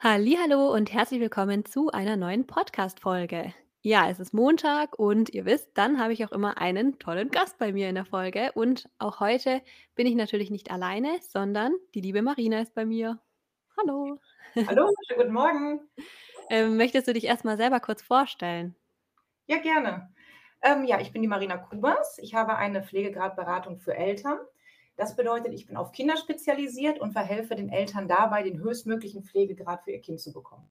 Hallihallo und herzlich willkommen zu einer neuen Podcast-Folge. Ja, es ist Montag und ihr wisst, dann habe ich auch immer einen tollen Gast bei mir in der Folge. Und auch heute bin ich natürlich nicht alleine, sondern die liebe Marina ist bei mir. Hallo. Hallo, schönen guten Morgen. Ähm, möchtest du dich erst mal selber kurz vorstellen? Ja, gerne. Ähm, ja, ich bin die Marina Kubas. Ich habe eine Pflegegradberatung für Eltern. Das bedeutet, ich bin auf Kinder spezialisiert und verhelfe den Eltern dabei, den höchstmöglichen Pflegegrad für ihr Kind zu bekommen.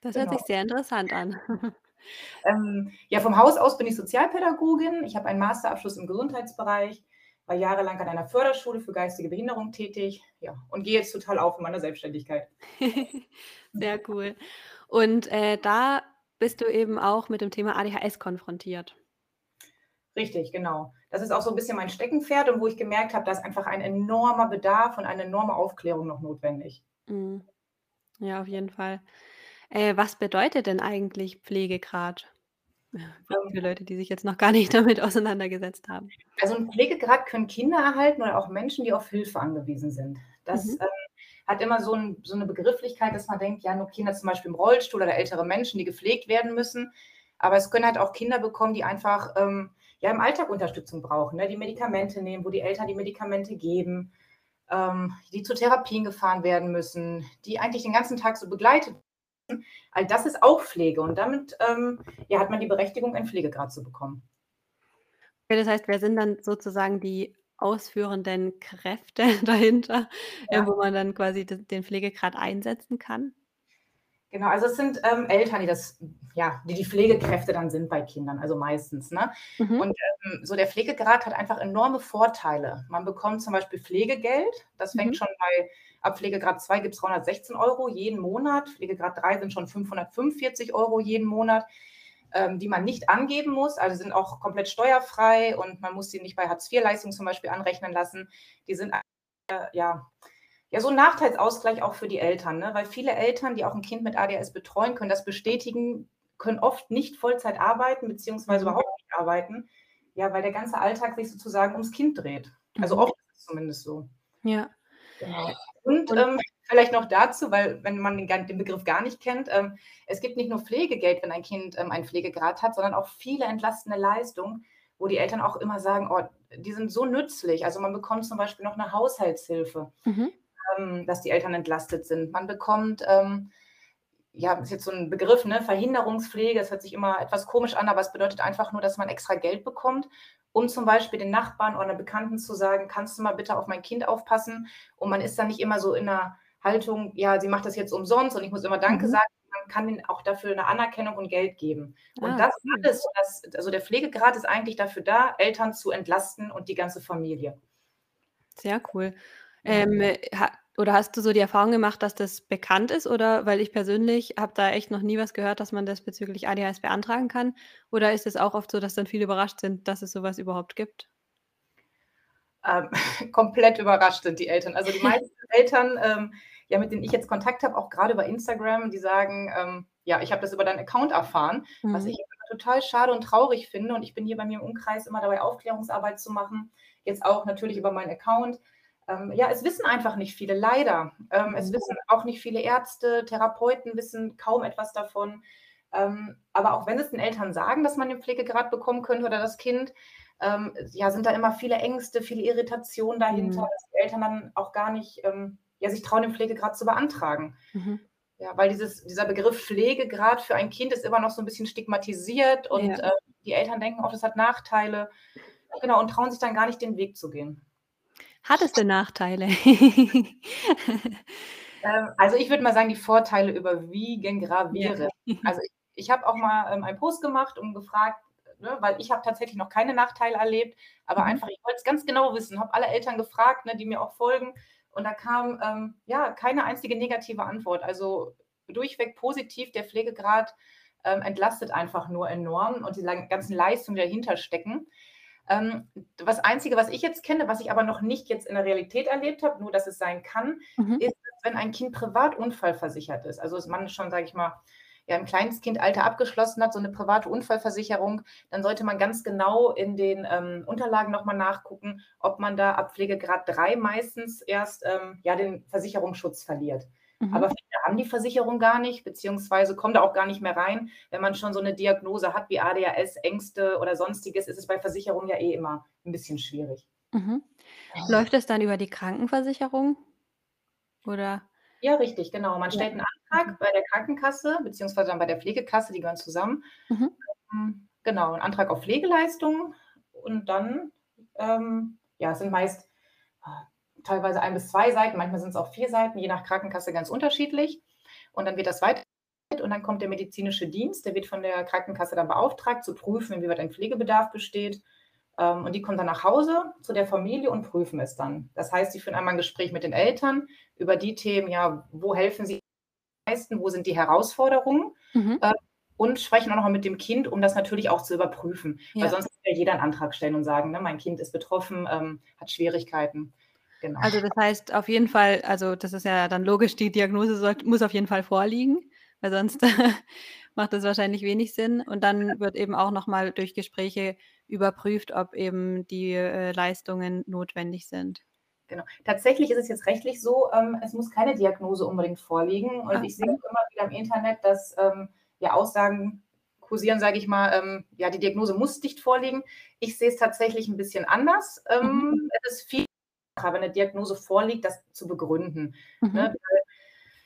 Das hört Genau. sich sehr interessant an. Ähm, ja, vom Haus aus bin ich Sozialpädagogin. Ich habe einen Masterabschluss im Gesundheitsbereich, war jahrelang an einer Förderschule für geistige Behinderung tätig, ja, und gehe jetzt total auf in meiner Selbstständigkeit. Sehr cool. Und, äh, da bist du eben auch mit dem Thema ADHS konfrontiert. Richtig, genau. Das ist auch so 'n bisschen mein Steckenpferd und wo ich gemerkt habe, da ist einfach ein enormer Bedarf und eine enorme Aufklärung noch notwendig. Mhm. Ja, auf jeden Fall. Äh, was bedeutet denn eigentlich Pflegegrad? Ähm Für Leute, die sich jetzt noch gar nicht damit auseinandergesetzt haben. Also 'n Pflegegrad können Kinder erhalten oder auch Menschen, die auf Hilfe angewiesen sind. Das, Mhm. ähm, hat immer so 'n so 'ne Begrifflichkeit, dass man denkt, ja, nur Kinder zum Beispiel im Rollstuhl oder ältere Menschen, die gepflegt werden müssen. Aber es können halt auch Kinder bekommen, die einfach, ähm, ja, im Alltag Unterstützung brauchen, ne, die Medikamente nehmen, wo die Eltern die Medikamente geben, ähm, die zu Therapien gefahren werden müssen, die eigentlich den ganzen Tag so begleitet all das ist auch Pflege und damit, ähm, ja, hat man die Berechtigung, einen Pflegegrad zu bekommen. Ja, das heißt, wer sind dann sozusagen die ausführenden Kräfte dahinter, Ja. wo man dann quasi den Pflegegrad einsetzen kann? Genau, also es sind, ähm, Eltern, die das ja, die die Pflegekräfte dann sind bei Kindern, also meistens, ne? Mhm. Und, ähm, so der Pflegegrad hat einfach enorme Vorteile. Man bekommt zum Beispiel Pflegegeld. Das fängt Mhm. schon bei ab Pflegegrad 2 gibt's 316 € jeden Monat. Pflegegrad 3 sind schon 545 € jeden Monat, ähm, die man nicht angeben muss. Also, sind auch komplett steuerfrei und man muss sie nicht bei Hartz-IV-Leistungen zum Beispiel anrechnen lassen. Die sind äh, ja ja, so 'n Nachteilsausgleich auch für die Eltern, ne? Weil viele Eltern, die auch 'n Kind mit ADHS betreuen, können das bestätigen, können oft nicht Vollzeit arbeiten beziehungsweise Mhm. überhaupt nicht arbeiten, ja, weil der ganze Alltag sich sozusagen ums Kind dreht. Also, Mhm. oft ist es zumindest so. Ja. Genau. Und, ähm, vielleicht noch dazu, weil wenn man den Begriff gar nicht kennt, ähm, es gibt nicht nur Pflegegeld, wenn ein Kind, ähm, einen Pflegegrad hat, sondern auch viele entlastende Leistungen, wo die Eltern auch immer sagen: „Oh, die sind so nützlich.“ Also, man bekommt zum Beispiel noch 'ne Haushaltshilfe, Mhm. Ähm, dass die Eltern entlastet sind. Man bekommt, ähm ja, ist jetzt so 'n Begriff, ne, Verhinderungspflege. Das hört sich immer etwas komisch an, aber es bedeutet einfach nur, dass man extra Geld bekommt, um zum Beispiel den Nachbarn oder 'ner Bekannten zu sagen: „Kannst du mal bitte auf mein Kind aufpassen?“ Und man ist dann nicht immer so in 'ner Haltung: „Ja, sie macht das jetzt umsonst und ich muss immer danke Mhm. sagen.“ Man kann ihnen auch dafür 'ne Anerkennung und Geld geben. Und Ah, das alles, das also, der Pflegegrad ist eigentlich dafür da, Eltern zu entlasten und die ganze Familie. Sehr cool. Ähm, oder hast du so die Erfahrung gemacht, dass das bekannt ist oder weil ich persönlich habe da echt noch nie was gehört, dass man das bezüglich ADHS beantragen kann. Oder ist es auch oft so, dass dann viele überrascht sind, dass es so was überhaupt gibt? Ähm, komplett überrascht sind die Eltern. Also, die meisten Eltern, ähm, ja, mit denen ich jetzt Kontakt habe, auch grade über Instagram, die sagen, ähm: „Ja, ich habe das über deinen Account erfahren“, was Mhm. ich immer total schade und traurig finde. Und ich bin hier bei mir im Umkreis immer dabei, Aufklärungsarbeit zu machen, jetzt auch natürlich über meinen Account. Ähm, ja, es wissen einfach nicht viele, leider. Ähm, es Mhm. wissen auch nicht viele Ärzte, Therapeuten wissen kaum etwas davon. Ähm, aber auch wenn es den Eltern sagen, dass man den Pflegegrad bekommen könnte oder das Kind, ähm, ja, sind da immer viele Ängste, viele Irritationen dahinter, Mhm. dass die Eltern dann auch gar nicht, ähm, ja, sich trauen, den Pflegegrad zu beantragen. Mhm. Ja, weil dieses dieser Begriff Pflegegrad für ein Kind ist immer noch so 'n bisschen stigmatisiert und, Ja. ähm, die Eltern denken oft, es hat Nachteile. Genau, und trauen sich dann gar nicht, den Weg zu gehen. Hat es denn Nachteile? Ähm, also, ich würde mal sagen, die Vorteile überwiegen Ja. gravierend. Also, ich ich habe auch mal, ähm, einen Post gemacht und gefragt, ne, weil ich habe tatsächlich noch keine Nachteile erlebt, aber Mhm. einfach ich wollte es ganz genau wissen, habe alle Eltern gefragt, ne, die mir auch folgen. Und da kam, ähm, ja, keine einzige negative Antwort. Also, durchweg positiv. Der Pflegegrad, ähm, entlastet einfach nur enorm und die ganzen Leistungen, die dahinter stecken. Ähm, das Einzige, was ich jetzt kenne, was ich aber noch nicht jetzt in der Realität erlebt habe, nur dass es sein kann, Mhm. ist wenn ein Kind privat unfallversichert ist. Also, dass man schon, sage ich mal, ja, im Kleinstkindalter abgeschlossen hat, so 'ne private Unfallversicherung, dann sollte man ganz genau in den, ähm, Unterlagen noch mal nachgucken, ob man da ab Pflegegrad 3 meistens erst, ähm, ja, den Versicherungsschutz verliert. Mhm. Aber viele haben die Versicherung gar nicht, beziehungsweise kommen da auch gar nicht mehr rein. Wenn man schon so eine Diagnose hat wie ADHS, Ängste oder sonstiges, ist es bei Versicherungen ja eh immer ein bisschen schwierig. Mhm. Läuft das dann über die Krankenversicherung? Oder? Ja, richtig, genau. Man Ja. stellt einen Antrag Mhm. bei der Krankenkasse, beziehungsweise dann bei der Pflegekasse, die gehören zusammen. Mhm. Ähm, genau, 'n Antrag auf Pflegeleistungen und dann, ähm, ja, es sind meist, teilweise 1 bis 2 Seiten, manchmal sind's auch 4 Seiten, je nach Krankenkasse ganz unterschiedlich. Und dann wird das weitergeleitet und dann kommt der medizinische Dienst, der wird von der Krankenkasse dann beauftragt, zu prüfen, inwieweit ein Pflegebedarf besteht. Ähm, und die kommen dann nach Hause zu der Familie und prüfen es dann. Das heißt, sie führen einmal 'n Gespräch mit den Eltern über die Themen, ja, wo helfen sie am meisten, wo sind die Herausforderungen, Mhm. äh, und sprechen auch noch mal mit dem Kind, um das natürlich auch zu überprüfen. Weil Ja. sonst kann ja jeder 'n Antrag stellen und sagen, ne: „Mein Kind ist betroffen, ähm, hat Schwierigkeiten.“ Genau. Also, das heißt auf jeden Fall also, das ist ja dann logisch, die Diagnose sollt muss auf jeden Fall vorliegen, weil sonst macht das wahrscheinlich wenig Sinn. Und dann wird eben auch noch mal durch Gespräche überprüft, ob eben die, äh, Leistungen notwendig sind. Genau. Tatsächlich ist es jetzt rechtlich so, ähm, es muss keine Diagnose unbedingt vorliegen. Und Ah, ich sehe mhm. immer wieder im Internet, dass, ähm, ja, Aussagen kursieren, sage ich mal, ähm, ja, die Diagnose muss nicht vorliegen. Ich sehe es tatsächlich 'n bisschen anders. Mhm. Ähm, es ist viel wenn 'ne Diagnose vorliegt, das zu begründen, Mhm. ne?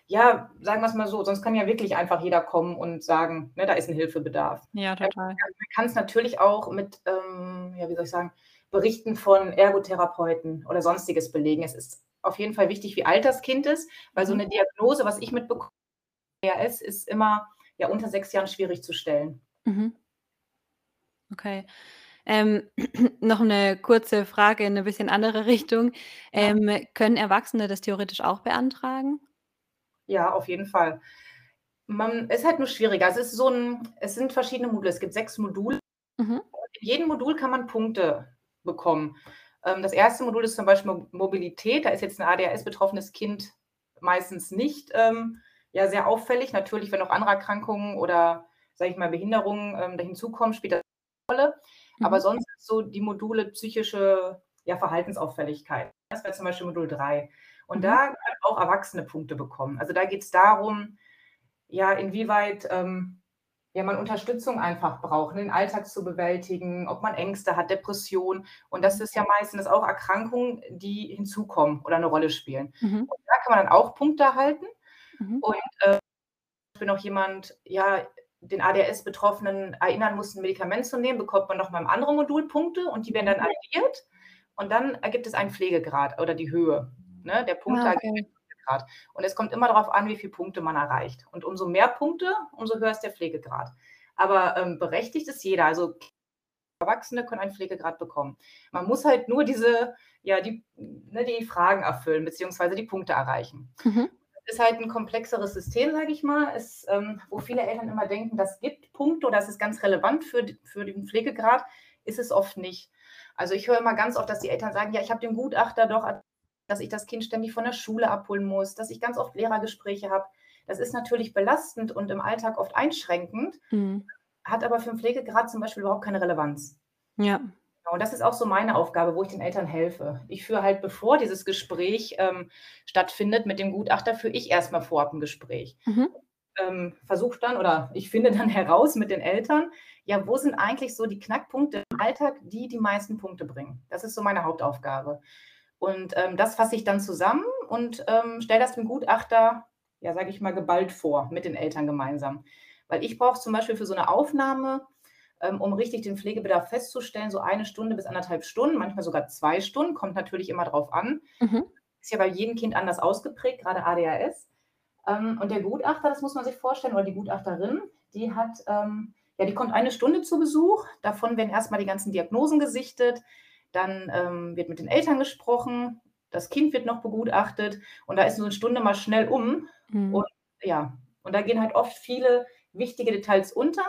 Ja, sagen wir's mal so, sonst kann ja wirklich einfach jeder kommen und sagen, ne, da ist 'n Hilfebedarf. Ja, total. Man kann's natürlich auch mit, ähm, ja, wie soll ich sagen, Berichten von Ergotherapeuten oder Sonstiges belegen. Es ist auf jeden Fall wichtig, wie alt das Kind ist, weil so Mhm. 'ne Diagnose, was ich mitbekomme, ADHS, ist immer, ja, unter 6 Jahren schwierig zu stellen. Mhm. Okay. Ähm, noch 'ne kurze Frage in 'ne bisschen andere Richtung. Ja. Ähm, können Erwachsene das theoretisch auch beantragen? Ja, auf jeden Fall. Man ist halt nur schwieriger. Es ist so 'n es sind verschiedene Module. Es gibt 6 Module. Mhm. In jedem Modul kann man Punkte bekommen. Ähm, das 1. Modul ist zum Beispiel Mo Mobilität. Da ist jetzt 'n ADHS-betroffenes Kind meistens nicht, ähm, ja, sehr auffällig. Natürlich, wenn noch andere Erkrankungen oder, sage ich mal, Behinderungen, ähm, da hinzukommen, spielt das 'ne Rolle. Aber Mhm. sonst ist so die Module psychische, ja, Verhaltensauffälligkeit. Das wäre zum Beispiel Modul 3. Und Mhm. da können auch Erwachsene Punkte bekommen. Also, da geht's darum, ja, inwieweit, ähm, ja, man Unterstützung einfach braucht, ne, den Alltag zu bewältigen, ob man Ängste hat, Depressionen. Und das ist ja meistens auch Erkrankungen, die hinzukommen oder 'ne Rolle spielen. Mhm. Und da kann man dann auch Punkte erhalten. Mhm. Und, äh, wenn noch jemand, ja, den ADHS-Betroffenen erinnern muss, 'n Medikament zu nehmen, bekommt man noch mal im anderen Modul Punkte und die werden dann addiert. Und dann ergibt es einen Pflegegrad oder die Höhe, ne, der Punkte Ah, okay. Pflegegrad. Und es kommt immer darauf an, wie viel Punkte man erreicht. Und umso mehr Punkte, umso höher ist der Pflegegrad. Aber, ähm, berechtigt ist jeder. Also, Erwachsene können einen Pflegegrad bekommen. Man muss halt nur diese ja, die ne, die Fragen erfüllen beziehungsweise die Punkte erreichen. Mhm. Ist halt 'n komplexeres System, sage ich mal. Es ähm, wo viele Eltern immer denken, das gibt Punkte oder das ist ganz relevant für für den Pflegegrad, ist es oft nicht. Also, ich höre immer ganz oft, dass die Eltern sagen: „Ja, ich habe dem Gutachter doch dass ich das Kind ständig von der Schule abholen muss, dass ich ganz oft Lehrergespräche habe.“ Das ist natürlich belastend und im Alltag oft einschränkend, Mhm. hat aber für 'n Pflegegrad zum Beispiel überhaupt keine Relevanz. Ja. Genau, und das ist auch so meine Aufgabe, wo ich den Eltern helfe. Ich führe halt, bevor dieses Gespräch, ähm, stattfindet mit dem Gutachter, führe ich erst mal vorab 'n Gespräch. Mhm. Ähm, versuche dann oder ich finde dann heraus mit den Eltern, ja, wo sind eigentlich so die Knackpunkte im Alltag, die die meisten Punkte bringen? Das ist so meine Hauptaufgabe. Und, ähm, das fasse ich dann zusammen und, ähm, stelle das dem Gutachter, ja, sage ich mal, geballt vor mit den Eltern gemeinsam. Weil ich brauche zum Beispiel für so 'ne Aufnahme, um richtig den Pflegebedarf festzustellen, so 1 Stunde bis 1,5 Stunden, manchmal sogar 2 Stunden, kommt natürlich immer drauf an. Mhm. Ist ja bei jedem Kind anders ausgeprägt, grade ADHS. Ähm, und der Gutachter, das muss man sich vorstellen, oder die Gutachterin, die hat, ähm ja, die kommt 1 Stunde zu Besuch. Davon werden erst mal die ganzen Diagnosen gesichtet. Dann, ähm, wird mit den Eltern gesprochen. Das Kind wird noch begutachtet. Und da ist so 'ne Stunde mal schnell um. Mhm. Und ja, und da gehen halt oft viele wichtige Details unter.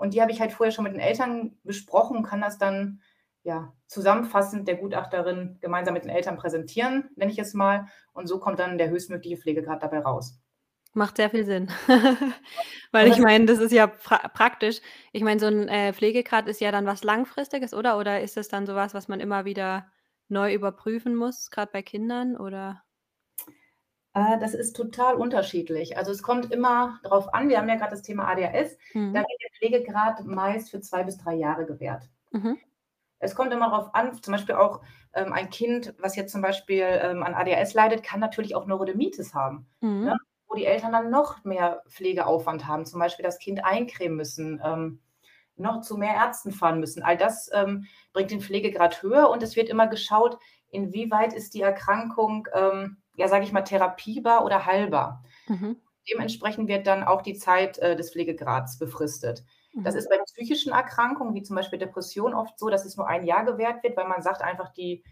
Und die habe ich halt vorher schon mit den Eltern besprochen und kann das dann, ja, zusammenfassend der Gutachterin gemeinsam mit den Eltern präsentieren, nenne ich es mal. Und so kommt dann der höchstmögliche Pflegegrad dabei raus. Macht sehr viel Sinn. Weil ich meine, das ist ja pra praktisch. Ich meine, so 'n, äh, Pflegegrad ist ja dann was Langfristiges, oder? Oder ist das dann so was, was man immer wieder neu überprüfen muss, grad bei Kindern, oder? Äh, das ist total unterschiedlich. Also, es kommt immer drauf an wir haben ja grad das Thema ADHS, da Mhm. wird der Pflegegrad meist für 2 bis 3 Jahre gewährt. Mhm. Es kommt immer drauf an, zum Beispiel auch, ähm, ein Kind, was jetzt zum Beispiel, ähm, an ADHS leidet, kann natürlich auch Neurodermitis haben, Mhm. ne, wo die Eltern dann noch mehr Pflegeaufwand haben, zum Beispiel das Kind eincremen müssen, ähm, noch zu mehr Ärzten fahren müssen. All das, ähm, bringt den Pflegegrad höher und es wird immer geschaut, inwieweit ist die Erkrankung, ähm, ja, sage ich mal, therapierbar oder heilbar. Mhm. Dementsprechend wird dann auch die Zeit, äh, des Pflegegrads befristet. Das Mhm. ist bei psychischen Erkrankungen, wie zum Beispiel Depression, oft so, dass es nur 1 Jahr gewährt wird, weil man sagt einfach, die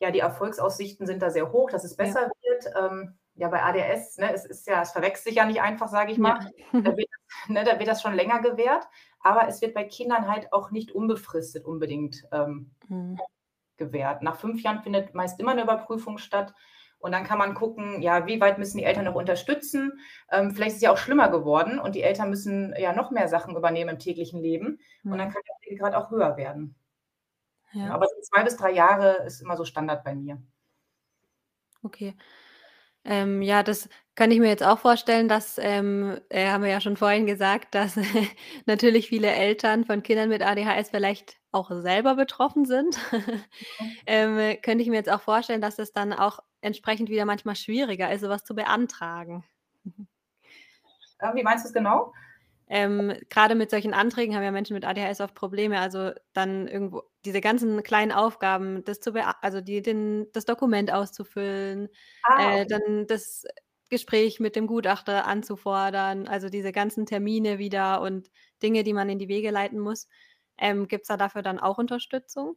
ja, die Erfolgsaussichten sind da sehr hoch, dass es Ja. besser wird. Ähm, ja, bei ADHS, ne, es ist ja es verwechselt sich ja nicht einfach, sage ich Ja. mal. Da wird das ne, da wird das schon länger gewährt, aber es wird bei Kindern halt auch nicht unbefristet unbedingt, ähm, Mhm. gewährt. Nach 5 Jahren findet meist immer 'ne Überprüfung statt und dann kann man gucken, ja, wie weit müssen die Eltern noch unterstützen? Ähm, vielleicht ist es ja auch schlimmer geworden und die Eltern müssen ja noch mehr Sachen übernehmen im täglichen Leben und dann Mhm. kann der Pflegegrad auch höher werden. Ja, aber so 2 bis 3 Jahre ist immer so Standard bei mir. Okay. Ähm, ja, das kann ich mir jetzt auch vorstellen, dass, ähm äh, haben wir ja schon vorhin gesagt, dass natürlich viele Eltern von Kindern mit ADHS vielleicht auch selber betroffen sind. Ähm, könnte ich mir jetzt auch vorstellen, dass es dann auch entsprechend wieder manchmal schwieriger ist, so was zu beantragen. Wie meinst du's genau? Ähm, grade mit solchen Anträgen haben ja Menschen mit ADHS oft Probleme, also, dann irgendwo diese ganzen kleinen Aufgaben, das zu also, die den das Dokument auszufüllen, Ah, äh, dann das Gespräch mit dem Gutachter anzufordern, also, diese ganzen Termine wieder und Dinge, die man in die Wege leiten muss. Ähm, gibt's da dafür dann auch Unterstützung?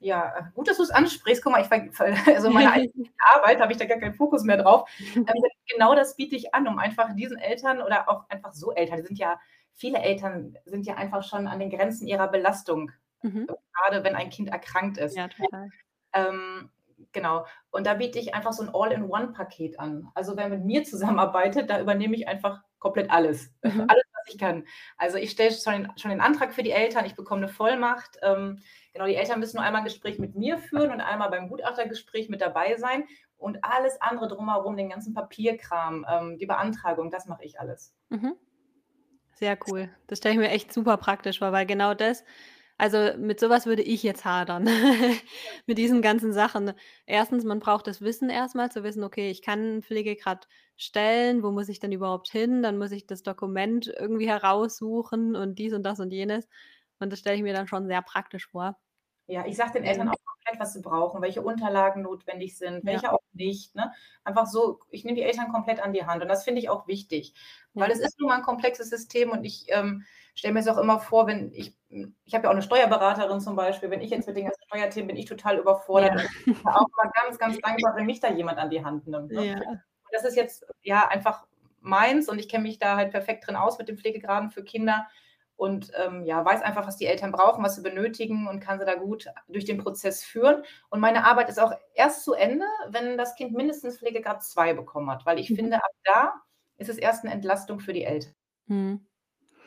Ja, äh, gut, dass du's ansprichst. Guck mal, ich also, eigentlichen Arbeit habe ich da gar keinen Fokus mehr drauf. Ähm, genau das biete ich an, um einfach diesen Eltern oder auch einfach so Eltern die sind ja viele Eltern sind ja einfach schon an den Grenzen ihrer Belastung, Mhm. grade wenn ein Kind erkrankt ist. Ja, total. Ähm, genau. Und da biete ich einfach so 'n All-in-One-Paket an. Also, wer mit mir zusammenarbeitet, da übernehme ich einfach komplett alles. Mhm. Alles, ich kann. Also, ich stelle schon den schon den Antrag für die Eltern, ich bekomme 'ne Vollmacht. Ähm, genau, die Eltern müssen nur einmal 'n Gespräch mit mir führen und einmal beim Gutachtergespräch mit dabei sein und alles andere drumherum, den ganzen Papierkram, ähm, die Beantragung, das mache ich alles. Mhm. Sehr cool. Das stelle ich mir echt super praktisch vor, weil genau das also, mit so was würde ich jetzt hadern, mit diesen ganzen Sachen. 1. man braucht das Wissen erst mal zu wissen: „Okay, ich kann 'n Pflegegrad stellen. Wo muss ich denn überhaupt hin?“ Dann muss ich das Dokument irgendwie heraussuchen und dies und das und jenes. Und das stelle ich mir dann schon sehr praktisch vor. Ja, ich sage den Eltern Ähm auch was sie brauchen, welche Unterlagen notwendig sind, Ja. welche auch nicht, ne? Einfach so ich nehme die Eltern komplett an die Hand und das finde ich auch wichtig, weil Ja. es ist nun mal 'n komplexes System und ich, ähm, stelle mir's auch immer vor, wenn ich ich habe ja auch 'ne Steuerberaterin zum Beispiel, wenn ich jetzt mit den ganzen Steuerthemen bin ich total überfordert Ja. und ich bin auch immer ganz, ganz dankbar, wenn mich da jemand an die Hand nimmt, ne? Ja. Das ist jetzt, ja, einfach meins und ich kenne mich da halt perfekt drin aus mit den Pflegegraden für Kinder und, ähm, ja, weiß einfach, was die Eltern brauchen, was sie benötigen und kann sie da gut durch den Prozess führen. Und meine Arbeit ist auch erst zu Ende, wenn das Kind mindestens Pflegegrad 2 bekommen hat, weil ich Mhm. finde, ab da ist es erst 'ne Entlastung für die Eltern. Mhm.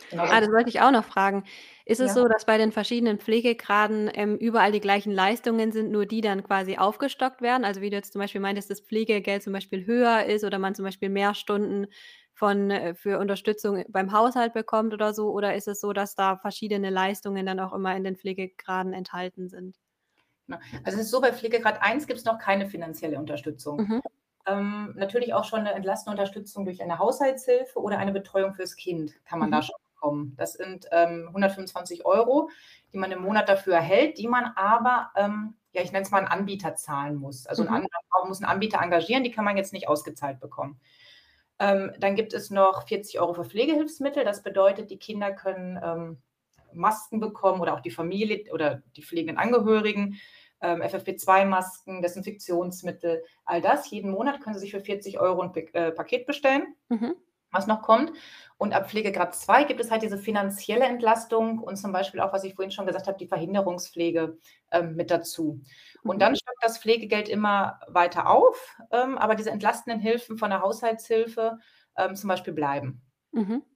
Genau. Ah, das wollte ich auch noch fragen. Ist es Ja. so, dass bei den verschiedenen Pflegegraden, ähm, überall die gleichen Leistungen sind, nur die dann quasi aufgestockt werden? Also, wie du jetzt zum Beispiel meintest, das Pflegegeld zum Beispiel höher ist oder man zum Beispiel mehr Stunden von äh, für Unterstützung beim Haushalt bekommt oder so? Oder ist es so, dass da verschiedene Leistungen dann auch immer in den Pflegegraden enthalten sind? Ne, also, es ist so, bei Pflegegrad 1 gibt's noch keine finanzielle Unterstützung. Mhm. Ähm, natürlich auch schon 'ne entlastende Unterstützung durch eine Haushaltshilfe oder eine Betreuung fürs Kind kann man da Mhm. schon bekommen. Das sind, ähm, 125 €, die man im Monat dafür erhält, die man aber, ähm, ja, ich nenne es mal 'n Anbieter zahlen muss. Also, Mhm. An man muss 'n Anbieter engagieren, die kann man jetzt nicht ausgezahlt bekommen. Ähm, dann gibt es noch 40 € für Pflegehilfsmittel. Das bedeutet, die Kinder können, ähm, Masken bekommen oder auch die Familie oder die pflegenden Angehörigen, ähm, FFP2-Masken, Desinfektionsmittel, all das. Jeden Monat können sie sich für 40 € 'n P äh, Paket bestellen, Mhm. Was noch kommt. Und ab Pflegegrad 2 gibt es halt diese finanzielle Entlastung und zum Beispiel auch, was ich vorhin schon gesagt habe, die Verhinderungspflege, ähm, mit dazu. Und Mhm. dann stockt das Pflegegeld immer weiter auf, ähm, aber diese entlastenden Hilfen von der Haushaltshilfe, ähm, zum Beispiel bleiben. Mhm.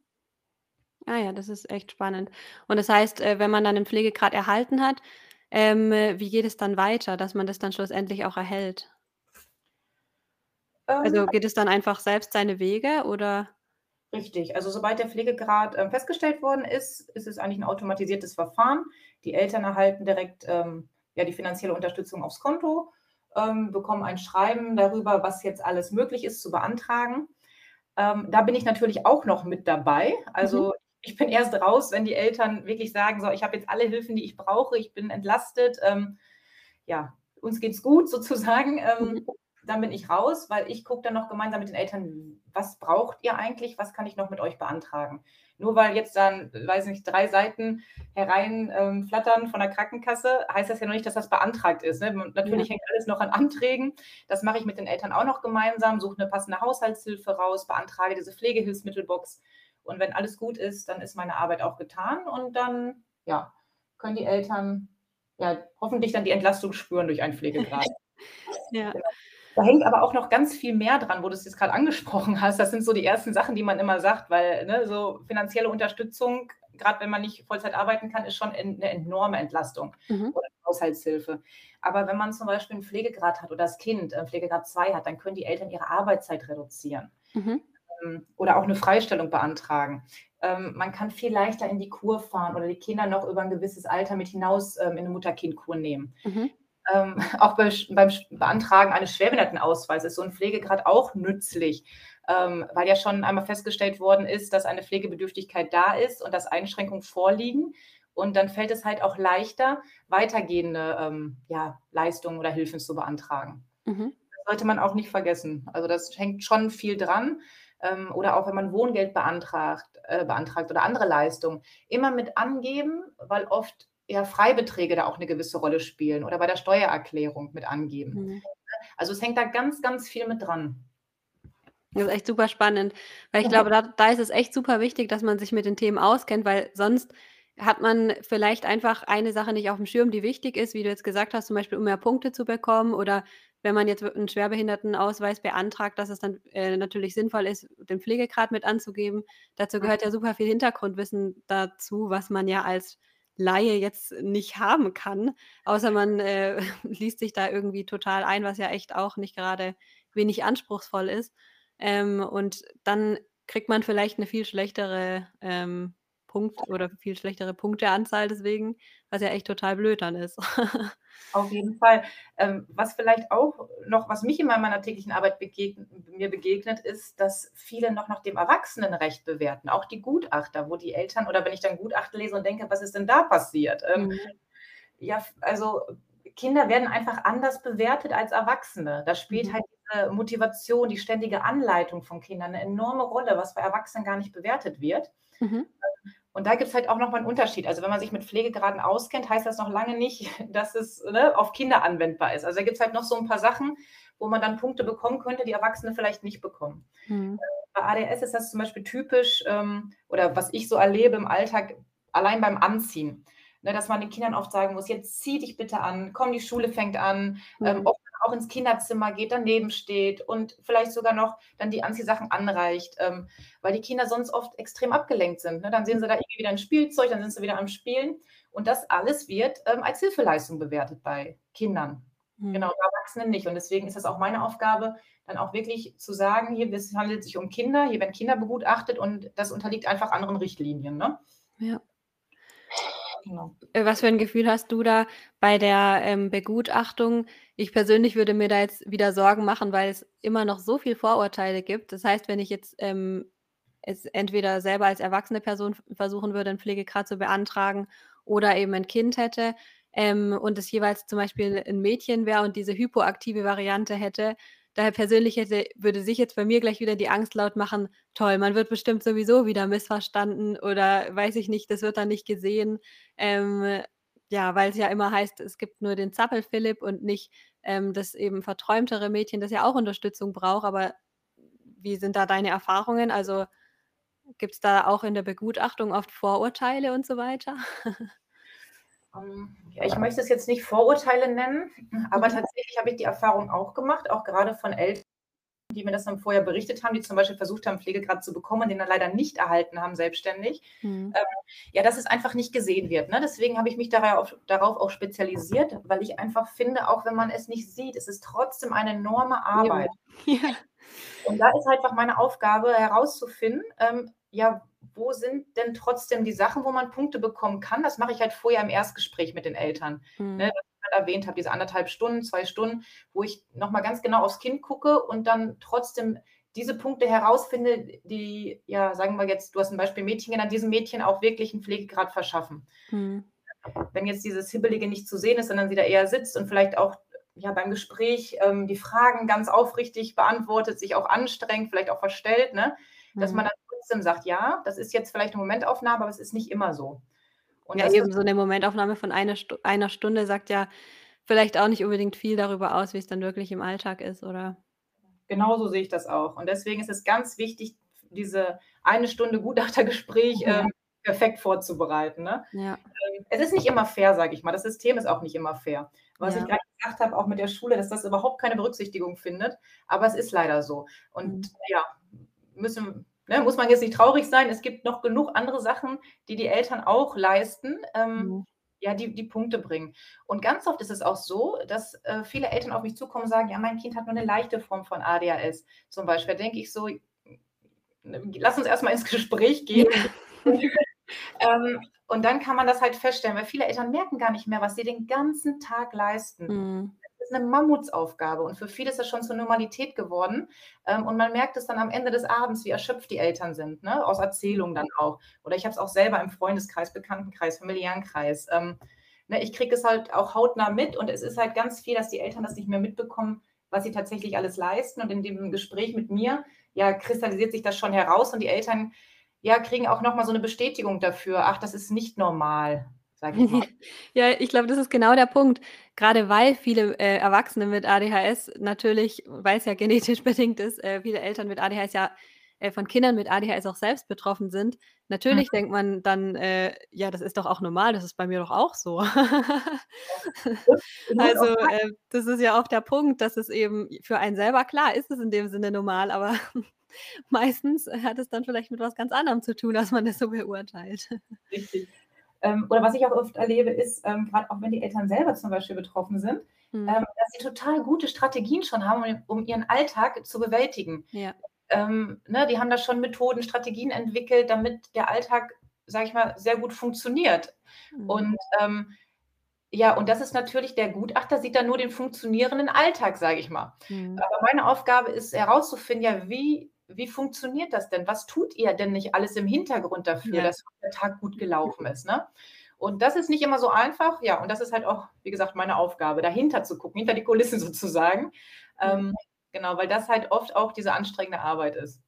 Ah ja, das ist echt spannend. Und das heißt, äh, wenn man dann 'nen Pflegegrad erhalten hat, ähm, wie geht es dann weiter, dass man das dann schlussendlich auch erhält? Also, Ähm geht es dann einfach selbst seine Wege oder? Richtig. Also, sobald der Pflegegrad, ähm, festgestellt worden ist, ist es eigentlich 'n automatisiertes Verfahren. Die Eltern erhalten direkt, ähm, ja, die finanzielle Unterstützung aufs Konto, ähm, bekommen ein Schreiben darüber, was jetzt alles möglich ist zu beantragen. Ähm, da bin ich natürlich auch noch mit dabei. Mhm. Also, ich bin erst raus, wenn die Eltern wirklich sagen: „So, ich habe jetzt alle Hilfen, die ich brauche, ich bin entlastet, ähm, ja, uns geht's gut sozusagen.“ Mhm. Dann bin ich raus, weil ich gucke dann noch gemeinsam mit den Eltern: „Was braucht ihr eigentlich? Was kann ich noch mit euch beantragen?“ Nur weil jetzt dann, weiß nicht, 3 Seiten herein, ähm, flattern von der Krankenkasse, heißt das ja noch nicht, dass das beantragt ist, ne? M Ja. natürlich hängt alles noch an Anträgen. Das mache ich mit den Eltern auch noch gemeinsam, suche 'ne passende Haushaltshilfe raus, beantrage diese Pflegehilfsmittelbox. Und wenn alles gut ist, dann ist meine Arbeit auch getan und dann, ja, können die Eltern, ja, hoffentlich dann die Entlastung spüren durch einen Pflegegrad. Ja. Genau. Da hängt aber auch noch ganz viel mehr dran, wo du's jetzt grad angesprochen hast. Das sind so die ersten Sachen, die man immer sagt, weil, ne, so finanzielle Unterstützung, grad wenn man nicht Vollzeit arbeiten kann, ist schon en 'ne enorme Entlastung Mhm. oder Haushaltshilfe. Aber wenn man zum Beispiel 'n Pflegegrad hat oder das Kind, äh, Pflegegrad 2 hat, dann können die Eltern ihre Arbeitszeit reduzieren, Mhm. ähm, oder auch 'ne Freistellung beantragen. Ähm, man kann viel leichter in die Kur fahren oder die Kinder noch über 'n gewisses Alter mit hinaus, ähm, in 'ne Mutter-Kind-Kur nehmen. Mhm. Ähm, auch bei beim Beantragen eines Schwerbehindertenausweises ist so 'n Pflegegrad auch nützlich, ähm, weil ja schon einmal festgestellt worden ist, dass eine Pflegebedürftigkeit da ist und dass Einschränkungen vorliegen. Und dann fällt es halt auch leichter, weitergehende, ähm, ja, Leistungen oder Hilfen zu beantragen. Mhm. Das sollte man auch nicht vergessen. Also, das hängt schon viel dran. Ähm, oder auch wenn man Wohngeld beantragt äh, beantragt oder andere Leistungen, immer mit angeben, weil oft, ja, Freibeträge da auch 'ne gewisse Rolle spielen oder bei der Steuererklärung mit angeben? Mhm. Also, es hängt da ganz, ganz viel mit dran. Das ist echt super spannend, weil ich glaube, da da ist es echt super wichtig, dass man sich mit den Themen auskennt, weil sonst hat man vielleicht einfach eine Sache nicht aufm Schirm, die wichtig ist, wie du jetzt gesagt hast, zum Beispiel, um mehr Punkte zu bekommen oder wenn man jetzt w 'n Schwerbehindertenausweis beantragt, dass es dann, äh, natürlich sinnvoll ist, den Pflegegrad mit anzugeben. Dazu gehört ja super viel Hintergrundwissen dazu, was man ja als Laie jetzt nicht haben kann, außer man, äh, liest sich da irgendwie total ein, was ja echt auch nicht gerade wenig anspruchsvoll ist. Ähm, und dann kriegt man vielleicht 'ne viel schlechtere, ähm, Punkt oder viel schlechtere Punkteanzahl deswegen, was ja echt total blöd dann ist. Auf jeden Fall. Ähm, was vielleicht auch noch was mich immer in meiner täglichen Arbeit begegn mir begegnet, ist, dass viele noch nach dem Erwachsenenrecht bewerten, auch die Gutachter, wo die Eltern oder wenn ich dann Gutachten lese und denke: „Was ist denn da passiert?“ Ähm, Mhm. ja, also, Kinder werden einfach anders bewertet als Erwachsene. Da spielt Mhm. halt diese Motivation, die ständige Anleitung von Kindern 'ne enorme Rolle, was bei Erwachsenen gar nicht bewertet wird. Ähm, Mhm. Und da gibt's halt auch noch mal 'n Unterschied. Also, wenn man sich mit Pflegegraden auskennt, heißt das noch lange nicht, dass es, ne, auf Kinder anwendbar ist. Also, da gibt's halt noch so 'n paar Sachen, wo man dann Punkte bekommen könnte, die Erwachsene vielleicht nicht bekommen. Mhm. Bei ADS ist das zum Beispiel typisch, ähm, oder was ich so erlebe im Alltag, allein beim Anziehen, ne, dass man den Kindern oft sagen muss: „Jetzt zieh dich bitte an, komm, die Schule fängt an.“ Ähm, Mhm. oft auch ins Kinderzimmer geht, daneben steht und vielleicht sogar noch dann die Anziehsachen anreicht, ähm, weil die Kinder sonst oft extrem abgelenkt sind, ne? Dann sehen sie da irgendwie wieder 'n Spielzeug, dann sind sie wieder am Spielen. Und das alles wird, ähm, als Hilfeleistung bewertet bei Kindern. Genau, Mhm. bei Erwachsenen nicht. Und deswegen ist das auch meine Aufgabe, dann auch wirklich zu sagen: „Hier, es handelt sich um Kinder, hier werden Kinder begutachtet und das unterliegt einfach anderen Richtlinien“, ne? Ja. Genau. Äh, was für 'n Gefühl hast du da bei der, ähm, Begutachtung? Ich persönlich würde mir da jetzt wieder Sorgen machen, weil es immer noch so viel Vorurteile gibt. Das heißt, wenn ich jetzt, ähm, es entweder selber als erwachsene Person versuchen würde, 'n Pflegegrad zu beantragen oder eben 'n Kind hätte, ähm, und es jeweils zum Beispiel 'n Mädchen wäre und diese hypoaktive Variante hätte, daher persönlich hätte würde sich jetzt bei mir gleich wieder die Angst laut machen: „Toll, man wird bestimmt sowieso wieder missverstanden oder weiß ich nicht, das wird dann nicht gesehen.“ Ähm, ja, weil's ja immer heißt, es gibt nur den Zappel-Philipp und nicht, ähm, das eben verträumtere Mädchen, das ja auch Unterstützung braucht. Aber wie sind da deine Erfahrungen? Also, gibt's da auch in der Begutachtung oft Vorurteile und so weiter? Ähm, ja, ich möchte es jetzt nicht Vorurteile nennen, aber Mhm. tatsächlich habe ich die Erfahrung auch gemacht, auch grade von Eltern, die mir das dann vorher berichtet haben, die zum Beispiel versucht haben, Pflegegrad zu bekommen und den dann leider nicht erhalten haben selbstständig. Mhm. Ähm, ja, dass es einfach nicht gesehen wird, ne? Deswegen habe ich mich darauf darauf auch spezialisiert, weil ich einfach finde, auch wenn man es nicht sieht, es ist trotzdem eine enorme Arbeit. ja. Und da ist halt einfach meine Aufgabe herauszufinden, ähm, ja, wo sind denn trotzdem die Sachen, wo man Punkte bekommen kann? Das mache ich halt vorher im Erstgespräch mit den Eltern. Mhm. Ne, was ich gerade erwähnt habe, diese anderthalb Stunden, zwei Stunden, wo ich nochmal ganz genau aufs Kind gucke und dann trotzdem diese Punkte herausfinde, die, ja, sagen wir jetzt, du hast ein Beispiel Mädchen genannt, diesem Mädchen auch wirklich einen Pflegegrad verschaffen. Mhm. Wenn jetzt dieses Hibbelige nicht zu sehen ist, sondern sie da eher sitzt und vielleicht auch ja, beim Gespräch ähm, die Fragen ganz aufrichtig beantwortet, sich auch anstrengt, vielleicht auch verstellt, ne? dass Mhm. man dann trotzdem sagt, ja, das ist jetzt vielleicht eine Momentaufnahme, aber es ist nicht immer so. Und Ja, eben so eine Momentaufnahme von einer Stu einer Stunde sagt ja vielleicht auch nicht unbedingt viel darüber aus, wie's dann wirklich im Alltag ist, oder? Genauso sehe ich das auch. Und deswegen ist es ganz wichtig, diese eine Stunde Gutachtergespräch, Ja. ähm, perfekt vorzubereiten, ne? Ja. Ähm, es ist nicht immer fair, sage ich mal. Das System ist auch nicht immer fair. Was Ja. ich grade gesagt habe, auch mit der Schule, dass das überhaupt keine Berücksichtigung findet, aber es ist leider so. Und Mhm. ja, müssen ne, muss man jetzt nicht traurig sein. Es gibt noch genug andere Sachen, die die Eltern auch leisten, ähm, Mhm. ja, die die Punkte bringen. Und ganz oft ist es auch so, dass, äh, viele Eltern auf mich zukommen und sagen: „Ja, mein Kind hat nur 'ne leichte Form von ADHS“, zum Beispiel. Da denke ich so: „N lass uns erst mal ins Gespräch gehen.“ Ähm, und dann kann man das halt feststellen, weil viele Eltern merken gar nicht mehr, was sie den ganzen Tag leisten. Mhm. Das ist 'ne Mammutsaufgabe und für viele ist das schon zur Normalität geworden. Ähm, und man merkt es dann am Ende des Abends, wie erschöpft die Eltern sind, ne, aus Erzählungen dann auch. Oder ich habe es auch selber im Freundeskreis, Bekanntenkreis, familiären Kreis. Ähm, ne, ich kriege es halt auch hautnah mit und es ist halt ganz viel, dass die Eltern das nicht mehr mitbekommen, was sie tatsächlich alles leisten. Und in dem Gespräch mit mir, ja, kristallisiert sich das schon heraus und die Eltern, ja, kriegen auch noch mal so 'ne Bestätigung dafür: „Ach, das ist nicht normal“, sage ich mal. Ja, ich glaube, das ist genau der Punkt. Grade weil viele, äh, Erwachsene mit ADHS natürlich, weil's ja genetisch bedingt ist, äh, viele Eltern mit ADHS ja äh, von Kindern mit ADHS auch selbst betroffen sind. Natürlich Mhm. denkt man dann, äh: „Ja, das ist doch auch normal, das ist bei mir doch auch so.“ Also, äh, das ist ja auch der Punkt, dass es eben für einen selber klar ist es in dem Sinne normal, aber meistens hat es dann vielleicht mit was ganz anderem zu tun, dass man das so beurteilt. Richtig. Ähm, oder was ich auch oft erlebe, ist, ähm, grad auch wenn die Eltern selber zum Beispiel betroffen sind, Mhm. ähm, dass sie total gute Strategien schon haben, um um ihren Alltag zu bewältigen. Ja. Ähm, ne, die haben da schon Methoden, Strategien entwickelt, damit der Alltag, sage ich mal, sehr gut funktioniert. Mhm. Und, ähm, ja, und das ist natürlich der Gutachter sieht dann nur den funktionierenden Alltag, sage ich mal. Mhm. Aber meine Aufgabe ist herauszufinden, ja, wie wie funktioniert das denn? Was tut ihr denn nicht alles im Hintergrund dafür, Ja. dass der Tag gut gelaufen ist, ne? Und das ist nicht immer so einfach, ja, und das ist halt auch, wie gesagt, meine Aufgabe, dahinter zu gucken, hinter die Kulissen sozusagen. Ähm, genau, weil das halt oft auch diese anstrengende Arbeit ist.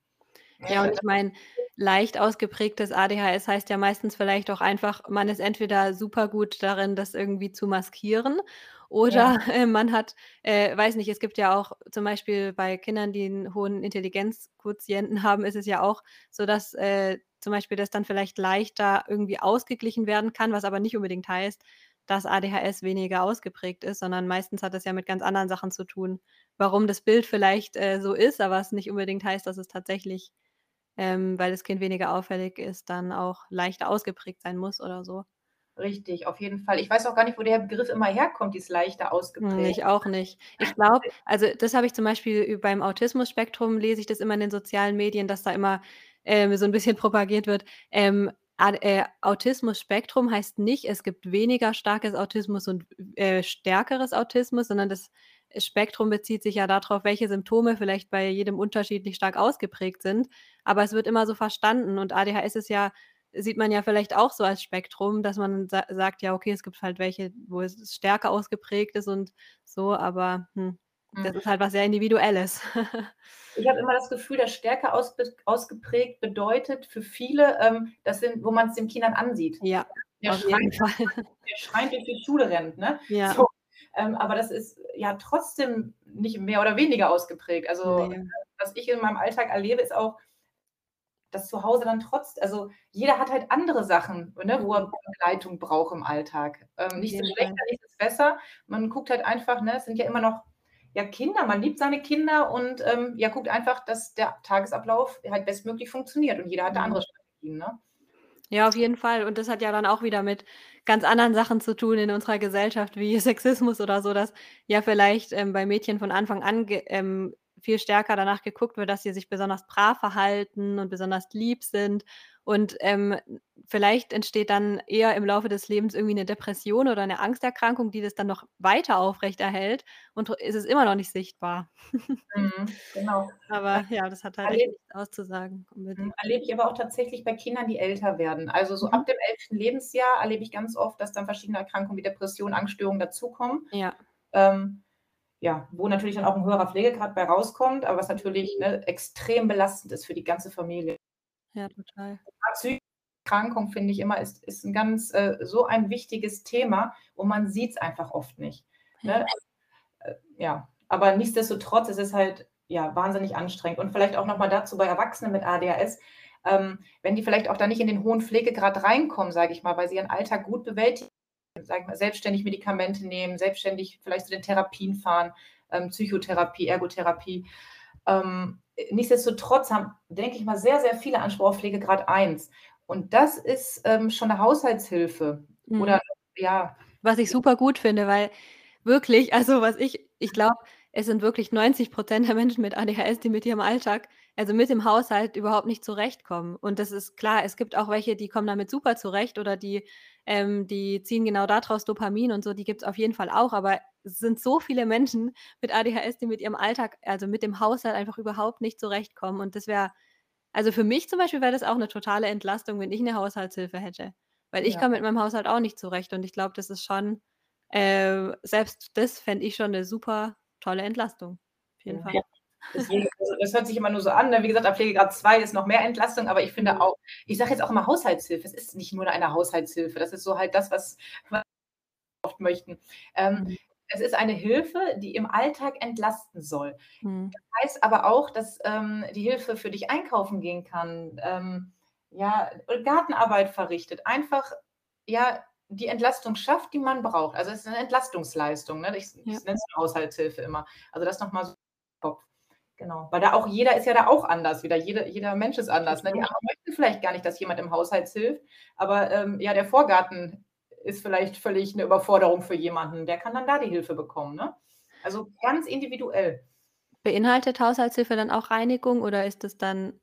Ja, und ich meine, leicht ausgeprägtes ADHS heißt ja meistens vielleicht auch einfach, man ist entweder super gut darin, das irgendwie zu maskieren oder, äh, man hat äh, weiß nicht, es gibt ja auch zum Beispiel bei Kindern, die 'n hohen Intelligenzquotienten haben, ist es ja auch so, dass, äh, zum Beispiel das dann vielleicht leichter irgendwie ausgeglichen werden kann, was aber nicht unbedingt heißt, dass ADHS weniger ausgeprägt ist, sondern meistens hat das ja mit ganz anderen Sachen zu tun, warum das Bild vielleicht, äh, so ist, aber es nicht unbedingt heißt, dass es tatsächlich, ähm, weil das Kind weniger auffällig ist, dann auch leichter ausgeprägt sein muss oder so. Richtig, auf jeden Fall. Ich weiß auch gar nicht, wo der Begriff immer herkommt, dieses leichter Hm, ausgeprägt. ich auch nicht. Ich glaube also, das habe ich zum Beispiel beim Autismus-Spektrum lese ich das immer in den sozialen Medien, dass da immer, ähm, so 'n bisschen propagiert wird. Ähm, äh, Autismus-Spektrum heißt nicht, es gibt weniger starkes Autismus und, äh, stärkeres Autismus, sondern das Spektrum bezieht sich ja da drauf, welche Symptome vielleicht bei jedem unterschiedlich stark ausgeprägt sind. Aber es wird immer so verstanden und ADHS ist ja sieht man ja vielleicht auch so als Spektrum, dass man sa sagt: „Ja, okay, es gibt halt welche, wo es stärker ausgeprägt ist und so“, aber, hm, das Mhm. ist halt was sehr Individuelles. Ich habe immer das Gefühl, dass stärker ausbe ausgeprägt bedeutet für viele, ähm, das sind wo man's den Kindern ansieht. Ja, Der auf jeden Fall. der schreiend durch die Schule rennt, ne? Ja. So, ähm, aber das ist ja trotzdem nicht mehr oder weniger ausgeprägt. Also, Ne. was ich in meinem Alltag erlebe, ist auch dass zu Hause dann trotz also, jeder hat halt andere Sachen, ne, wo er Mhm. Begleitung braucht im Alltag. Ähm, nichts ist jeden schlechter, nichts ist besser. Man guckt halt einfach, ne, es sind ja immer noch, ja, Kinder, man liebt seine Kinder und, ähm, ja, guckt einfach, dass der Tagesablauf halt bestmöglich funktioniert und jeder hat da Mhm. andere Strategien, ne? Ja, auf jeden Fall. Und das hat ja dann auch wieder mit ganz anderen Sachen zu tun in unserer Gesellschaft wie Sexismus oder so, dass ja vielleicht, ähm, bei Mädchen von Anfang an ähm, viel stärker danach geguckt wird, dass sie sich besonders brav verhalten und besonders lieb sind. Und, ähm, vielleicht entsteht dann eher im Laufe des Lebens irgendwie 'ne Depression oder 'ne Angsterkrankung, die das dann noch weiter aufrechterhält und ist es immer noch nicht sichtbar. Mhm, genau. Aber ja, das hat halt Erlebe nichts auszusagen Mhm, unbedingt. erlebe ich aber auch tatsächlich bei Kindern, die älter werden. Also, so Mhm. ab dem 11. Lebensjahr erlebe ich ganz oft, dass dann verschiedene Erkrankungen wie Depression, Angststörungen dazukommen. Ja. Ähm, ja, wo natürlich dann auch 'n höherer Pflegegrad bei rauskommt, aber was natürlich, ne, extrem belastend ist für die ganze Familie. Ja, total. Psychische Erkrankung finde ich immer, ist ist 'n ganz äh, so ein wichtiges Thema und man sieht's einfach oft nicht, Ja. ne? Äh, ja, aber nichtsdestotrotz ist es halt, ja, wahnsinnig anstrengend. Und vielleicht auch noch mal dazu bei Erwachsenen mit ADHS, ähm, wenn die vielleicht auch da nicht in den hohen Pflegegrad reinkommen, sage ich mal, weil sie ihren Alltag gut bewältigen, sage ich mal, selbstständig Medikamente nehmen, selbstständig vielleicht zu den Therapien fahren, ähm, Psychotherapie, Ergotherapie. Ähm, äh, nichtsdestotrotz haben, denke ich mal, sehr, sehr viele Anspruch auf Pflegegrad 1. Und das ist, ähm, schon 'ne Haushaltshilfe Mhm. oder ja. Was ich super gut finde, weil wirklich also, was ich ich glaube, es sind wirklich 90 % der Menschen mit ADHS, die mit ihrem Alltag also, mit dem Haushalt überhaupt nicht zurechtkommen. Und das ist klar, es gibt auch welche, die kommen damit super zurecht oder die ähm, die ziehen genau da draus Dopamin und so, die gibt's auf jeden Fall auch. Aber es sind so viele Menschen mit ADHS, die mit ihrem Alltag, also, mit dem Haushalt einfach überhaupt nicht zurechtkommen. Und das wäre also, für mich zum Beispiel wäre das auch 'ne totale Entlastung, wenn ich 'ne Haushaltshilfe hätte, weil ich Ja. komme mit meinem Haushalt auch nicht zurecht und ich glaube, das ist schon äh, selbst das fände ich schon 'ne super tolle Entlastung. Auf jeden Ja. Fall. Deswegen, das hört sich immer nur so an, ne? Wie gesagt, ab Pflegegrad 2 ist noch mehr Entlastung, aber ich finde auch ich sage jetzt auch immer Haushaltshilfe. Es ist nicht nur eine Haushaltshilfe. Das ist so halt das, was oft möchten. Ähm, Mhm. es ist eine Hilfe, die im Alltag entlasten soll. Mhm. Das heißt aber auch, dass, ähm, die Hilfe für dich einkaufen gehen kann, ähm, ja, Gartenarbeit verrichtet, einfach, ja, die Entlastung schafft, die man braucht. Also, es ist 'ne Entlastungsleistung, ne? Ich Ja. ich nenne es Haushaltshilfe immer. Also, das noch mal so im Kopf. Genau, weil da auch jeder ist ja da auch anders wieder. Jede jeder Mensch ist anders, ne? Die Total. anderen möchten vielleicht gar nicht, dass jemand im Haushalt hilft, aber, ähm, ja, der Vorgarten ist vielleicht völlig 'ne Überforderung für jemanden. Der kann dann da die Hilfe bekommen, ne? Also, ganz individuell. Beinhaltet Haushaltshilfe dann auch Reinigung oder ist das dann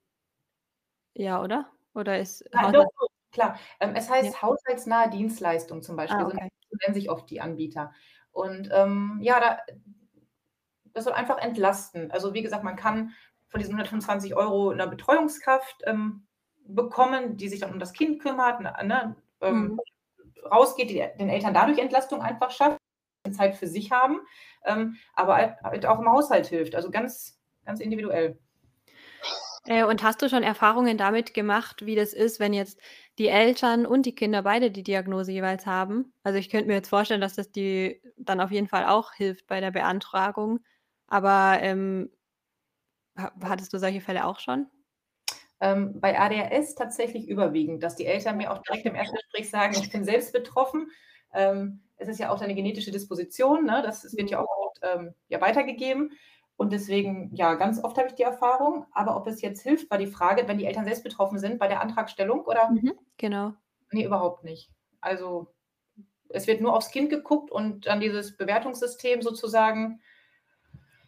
ja, oder? Oder ist Ja, doch, Haushalt doch, klar. Ähm, es Ja. heißt haushaltsnahe Dienstleistung zum Ah, Beispiel, so okay. so nennen sich oft die Anbieter. Und, ähm, ja, da das soll einfach entlasten. Also, wie gesagt, man kann von diesen 125 € 'ne Betreuungskraft, ähm, bekommen, die sich dann um das Kind kümmert, ne ne, ähm, Mhm. rausgeht, die den Eltern dadurch Entlastung einfach schafft, Zeit für sich haben, ähm, aber halt halt auch im Haushalt hilft. Also, ganz ganz individuell. Äh, und hast du schon Erfahrungen damit gemacht, wie das ist, wenn jetzt die Eltern und die Kinder beide die Diagnose jeweils haben? Also, ich könnte mir jetzt vorstellen, dass das die dann auf jeden Fall auch hilft bei der Beantragung. Aber, ähm ha hattest du solche Fälle auch schon? Ähm, bei ADHS tatsächlich überwiegend, dass die Eltern mir auch direkt im Erstgespräch sagen: „Ich bin selbst betroffen.“ Ähm, es ist ja auch deine genetische Disposition, ne? Das es wird Mhm. ja auch oft, ähm, ja, weitergegeben. Und deswegen, ja, ganz oft habe ich die Erfahrung. Aber ob es jetzt hilft, war die Frage, wenn die Eltern selbst betroffen sind bei der Antragstellung, oder? Mhm, genau. Ne, überhaupt nicht. Also, es wird nur aufs Kind geguckt und dann dieses Bewertungssystem sozusagen,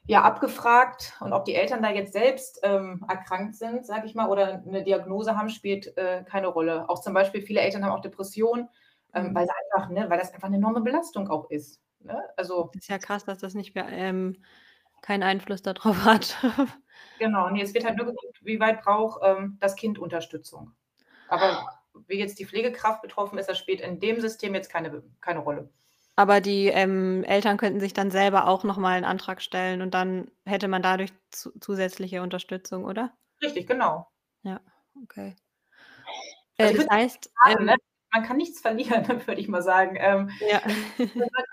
ja, abgefragt. Und ob die Eltern da jetzt selbst, ähm, erkrankt sind, sage ich mal, oder 'ne Diagnose haben, spielt, äh, keine Rolle. Auch zum Beispiel viele Eltern haben auch Depressionen, ähm, Mhm. weil sie einfach ne, weil das einfach 'ne enorme Belastung auch ist, ne? Also Ist ja krass, dass das nicht mehr ähm, keinen Einfluss da drauf hat. Genau, ne, es wird halt nur geguckt, wie weit braucht, ähm, das Kind Unterstützung. Aber wie jetzt die Pflegekraft betroffen ist, das spielt in dem System jetzt keine keine Rolle. Aber die, ähm, Eltern könnten sich dann selber auch noch mal 'n Antrag stellen und dann hätte man dadurch zu zusätzliche Unterstützung, oder? Richtig, genau. Ja, okay. Also, Äh, ich das heißt, sagen, ähm ne, man kann nichts verlieren, würde ich mal sagen. Ähm, Ja.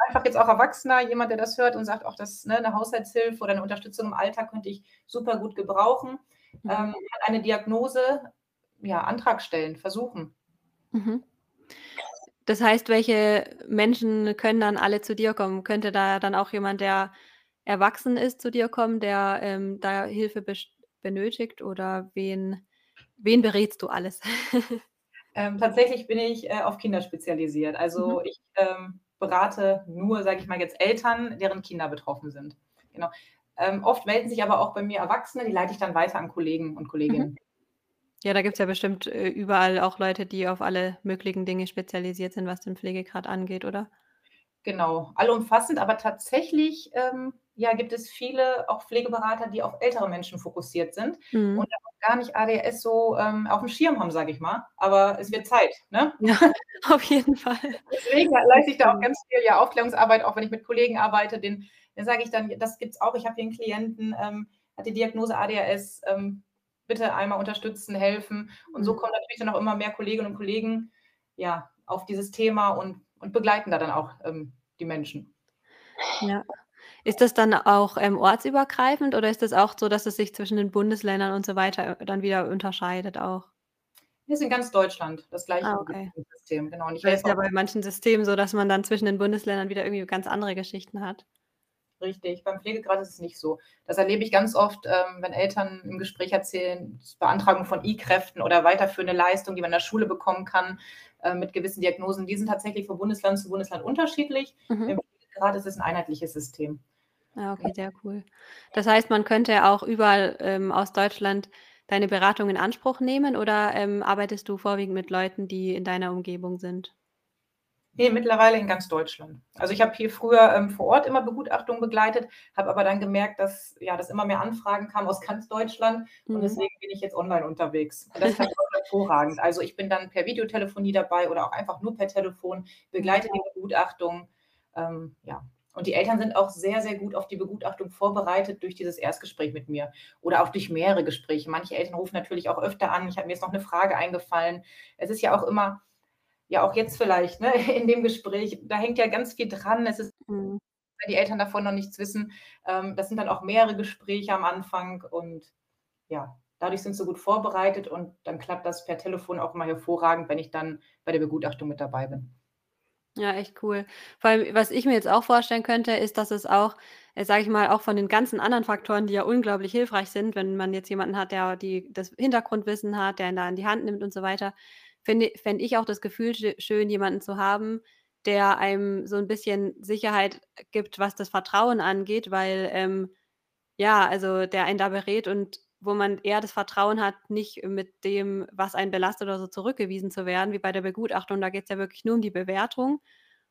einfach jetzt auch Erwachsener, jemand, der das hört und sagt: „Ach, das ne, 'ne Haushaltshilfe oder 'ne Unterstützung im Alltag könnte ich super gut gebrauchen.“ Mhm. Ähm, hat eine Diagnose, ja, Antrag stellen, versuchen. Mhm. Das heißt, welche Menschen können dann alle zu dir kommen? Könnte da dann auch jemand, der erwachsen ist, zu dir kommen, der, ähm, da Hilfe benötigt oder wen wen berätst du alles? Ähm, tatsächlich bin ich, äh, auf Kinder spezialisiert. Mhm. Also, ich, ähm, berate nur, sage ich mal jetzt, Eltern, deren Kinder betroffen sind. Genau. Ähm, oft melden sich aber auch bei mir Erwachsene, die leite ich dann weiter an Kollegen und Kolleginnen. Mhm. Ja, da gibt's ja bestimmt, äh, überall auch Leute, die auf alle möglichen Dinge spezialisiert sind, was den Pflegegrad angeht, oder? Genau, allumfassend, aber tatsächlich, ähm, ja, gibt es viele auch Pflegeberater, die auf ältere Menschen fokussiert sind Mhm. und auch gar nicht ADHS so, ähm, aufm Schirm haben, sage ich mal. Aber es wird Zeit, ne? Ja, auf jeden Fall. Deswegen leiste ich da auch ganz viel, ja, Aufklärungsarbeit, auch wenn ich mit Kollegen arbeite, den den sage ich dann: „Das gibt's auch. Ich habe hier 'n Klienten, ähm, hat die Diagnose ADHS, ähm, bitte einmal unterstützen, helfen.“ Und so Mhm. kommen natürlich dann auch immer mehr Kolleginnen und Kollegen, ja, auf dieses Thema und und begleiten da dann auch, ähm, die Menschen. Ja. Ist das dann auch, ähm, ortsübergreifend oder ist das auch so, dass es sich zwischen den Bundesländern und so weiter, dann wieder unterscheidet auch? Wir sind ganz Deutschland, das gleiche Ah, okay. System, genau. Und ich ist ja bei manchen Systemen so, dass man dann zwischen den Bundesländern wieder irgendwie ganz andere Geschichten hat. Richtig, beim Pflegegrad ist es nicht so. Das erlebe ich ganz oft, ähm, wenn Eltern im Gespräch erzählen, Beantragung von I-Kräften oder weiterführende Leistungen, die man in der Schule bekommen kann, äh, mit gewissen Diagnosen, die sind tatsächlich von Bundesland zu Bundesland unterschiedlich. Mhm. Im Pflegegrad ist es 'n einheitliches System. Ah, okay, sehr cool. Das heißt, man könnte auch überall, ähm, aus Deutschland deine Beratung in Anspruch nehmen oder, ähm, arbeitest du vorwiegend mit Leuten, die in deiner Umgebung sind? Ne, mittlerweile in ganz Deutschland. Also, ich habe hier früher, ähm, vor Ort immer Begutachtungen begleitet, habe aber dann gemerkt, dass ja, dass immer mehr Anfragen kamen aus ganz Deutschland und Mhm. deswegen bin ich jetzt online unterwegs. Und das auch hervorragend. Also, ich bin dann per Videotelefonie dabei oder auch einfach nur per Telefon, begleite die Begutachtung, ähm, ja. Und die Eltern sind auch sehr, sehr gut auf die Begutachtung vorbereitet durch dieses Erstgespräch mit mir oder auch durch mehrere Gespräche. Manche Eltern rufen natürlich auch öfter an: „Ich habe mir ist noch 'ne Frage eingefallen.“ Es ist ja auch immer ja, auch jetzt vielleicht, ne, in dem Gespräch, da hängt ja ganz viel dran. Es ist Mhm. wenn die Eltern davon noch nichts wissen, ähm, das sind dann auch mehrere Gespräche am Anfang und ja, dadurch sind sie gut vorbereitet und dann klappt das per Telefon auch immer hervorragend, wenn ich dann bei der Begutachtung mit dabei bin. Ja, echt cool. Vor allem, was ich mir jetzt auch vorstellen könnte, ist, dass es auch, äh, sage ich mal, auch von den ganzen anderen Faktoren, die ja unglaublich hilfreich sind, wenn man jetzt jemanden hat, der die das Hintergrundwissen hat, der ihn da an die Hand nimmt und so weiter, fände ich auch das Gefühl sch schön, jemanden zu haben, der einem so 'n bisschen Sicherheit gibt, was das Vertrauen angeht, weil, ähm, ja, also, der einen da berät und wo man eher das Vertrauen hat, nicht mit dem, was einen belastet oder so, zurückgewiesen zu werden, wie bei der Begutachtung. Da geht's ja wirklich nur um die Bewertung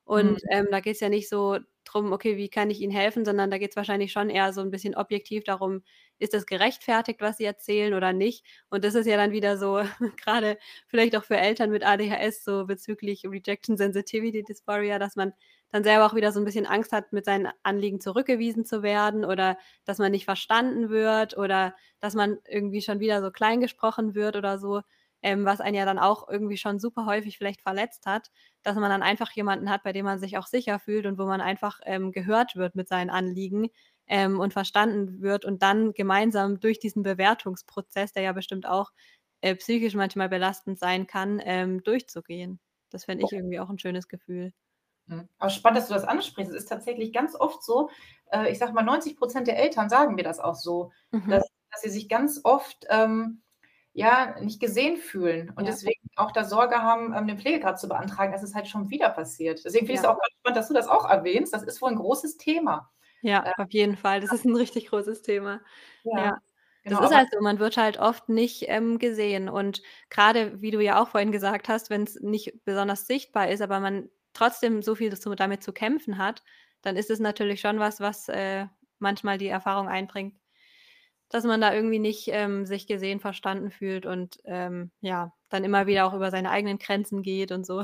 und, Mhm. ähm, da geht's ja nicht so drum: „Okay, wie kann ich Ihnen helfen?“, sondern da geht's wahrscheinlich schon eher so 'n bisschen objektiv darum: „Ist das gerechtfertigt, was Sie erzählen oder nicht?“ Und das ist ja dann wieder so grade vielleicht auch für Eltern mit ADHS so bezüglich Rejection Sensitivity Dysphoria, dass man dann selber auch wieder so 'n bisschen Angst hat, mit seinen Anliegen zurückgewiesen zu werden oder dass man nicht verstanden wird oder dass man irgendwie schon wieder so klein gesprochen wird oder so, ähm, was einen ja dann auch irgendwie schon super häufig vielleicht verletzt hat, dass man dann einfach jemanden hat, bei dem man sich auch sicher fühlt und wo man einfach, ähm, gehört wird mit seinen Anliegen, ähm, und verstanden wird und dann gemeinsam durch diesen Bewertungsprozess, der ja bestimmt auch, äh, psychisch manchmal belastend sein kann, ähm, durchzugehen. Das fände ich irgendwie auch 'n schönes Gefühl. Mhm. Aber spannend, dass du das ansprichst. Es ist tatsächlich ganz oft so, äh, ich sage mal, 90 % der Eltern sagen mir das auch so, Mhm. dass dass sie sich ganz oft, ähm, ja, nicht gesehen fühlen und Ja. deswegen auch da Sorge haben, ähm, den Pflegegrad zu beantragen, dass es halt schon wieder passiert. Deswegen finde ich's Ja. auch ganz spannend, dass du das auch erwähnst. Das ist wohl 'n großes Thema. Ja, Äh auf jeden Fall. Das ist 'n richtig großes Thema. Ja, Ja. Das genau, ist aber halt so, man wird halt oft nicht, ähm, gesehen und grade, wie du ja auch vorhin gesagt hast, wenn's nicht besonders sichtbar ist, aber man trotzdem so viel damit zu kämpfen hat, dann ist es natürlich schon was, was, äh, manchmal die Erfahrung einbringt, dass man da irgendwie nicht, ähm, sich gesehen, verstanden fühlt und, ähm, ja, dann immer wieder auch über seine eigenen Grenzen geht und so.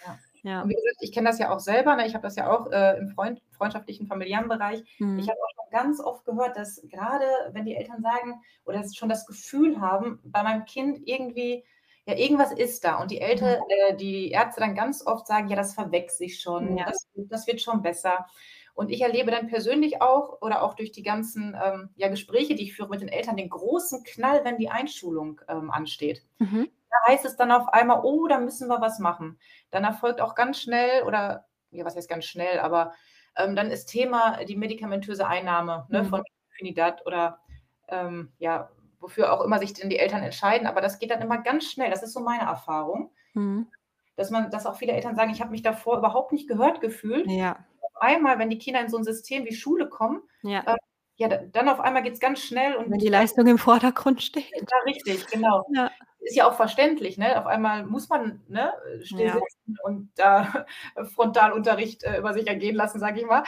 Ja. Und Ja. wie gesagt, ich kenne das ja auch selber, ne? Ich habe das ja auch, äh, im Freund freundschaftlichen, familiären Bereich. Ich Mhm. habe auch schon ganz oft gehört, dass grade, wenn die Eltern sagen oder schon das Gefühl haben, bei meinem Kind irgendwie ja, irgendwas ist da und die Mhm. Älte äh, die Ärzte dann ganz oft sagen: „Ja, das verwechselt sich schon, Ja. das das wird schon besser.“ Und ich erlebe dann persönlich auch oder auch durch die ganzen, ähm, ja, Gespräche, die ich führe mit den Eltern, den großen Knall, wenn die Einschulung, ähm, ansteht. Mhm. Da heißt es dann auf einmal: „Oh, da müssen wir was machen.“ Dann erfolgt auch ganz schnell oder ja, was heißt ganz schnell, aber, ähm, dann ist Thema die medikamentöse Einnahme, ne, Mhm. von Afinidat oder, ähm, ja, wofür auch immer sich denn die Eltern entscheiden, aber das geht dann immer ganz schnell. Das ist so meine Erfahrung. Mhm. Dass man dass auch viele Eltern sagen: „Ich habe mich davor überhaupt nicht gehört gefühlt.“ Ja. Auf einmal, wenn die Kinder in so 'n System wie Schule kommen, Ja. äh, ja, dann auf einmal geht es ganz schnell und Wenn die Leistung im Vordergrund steht. Ja, richtig, genau. Ja. Ist ja auch verständlich, ne? Auf einmal muss man, ne, still Ja. sitzen und da Frontalunterricht, äh, über sich ergehen lassen, sage ich mal.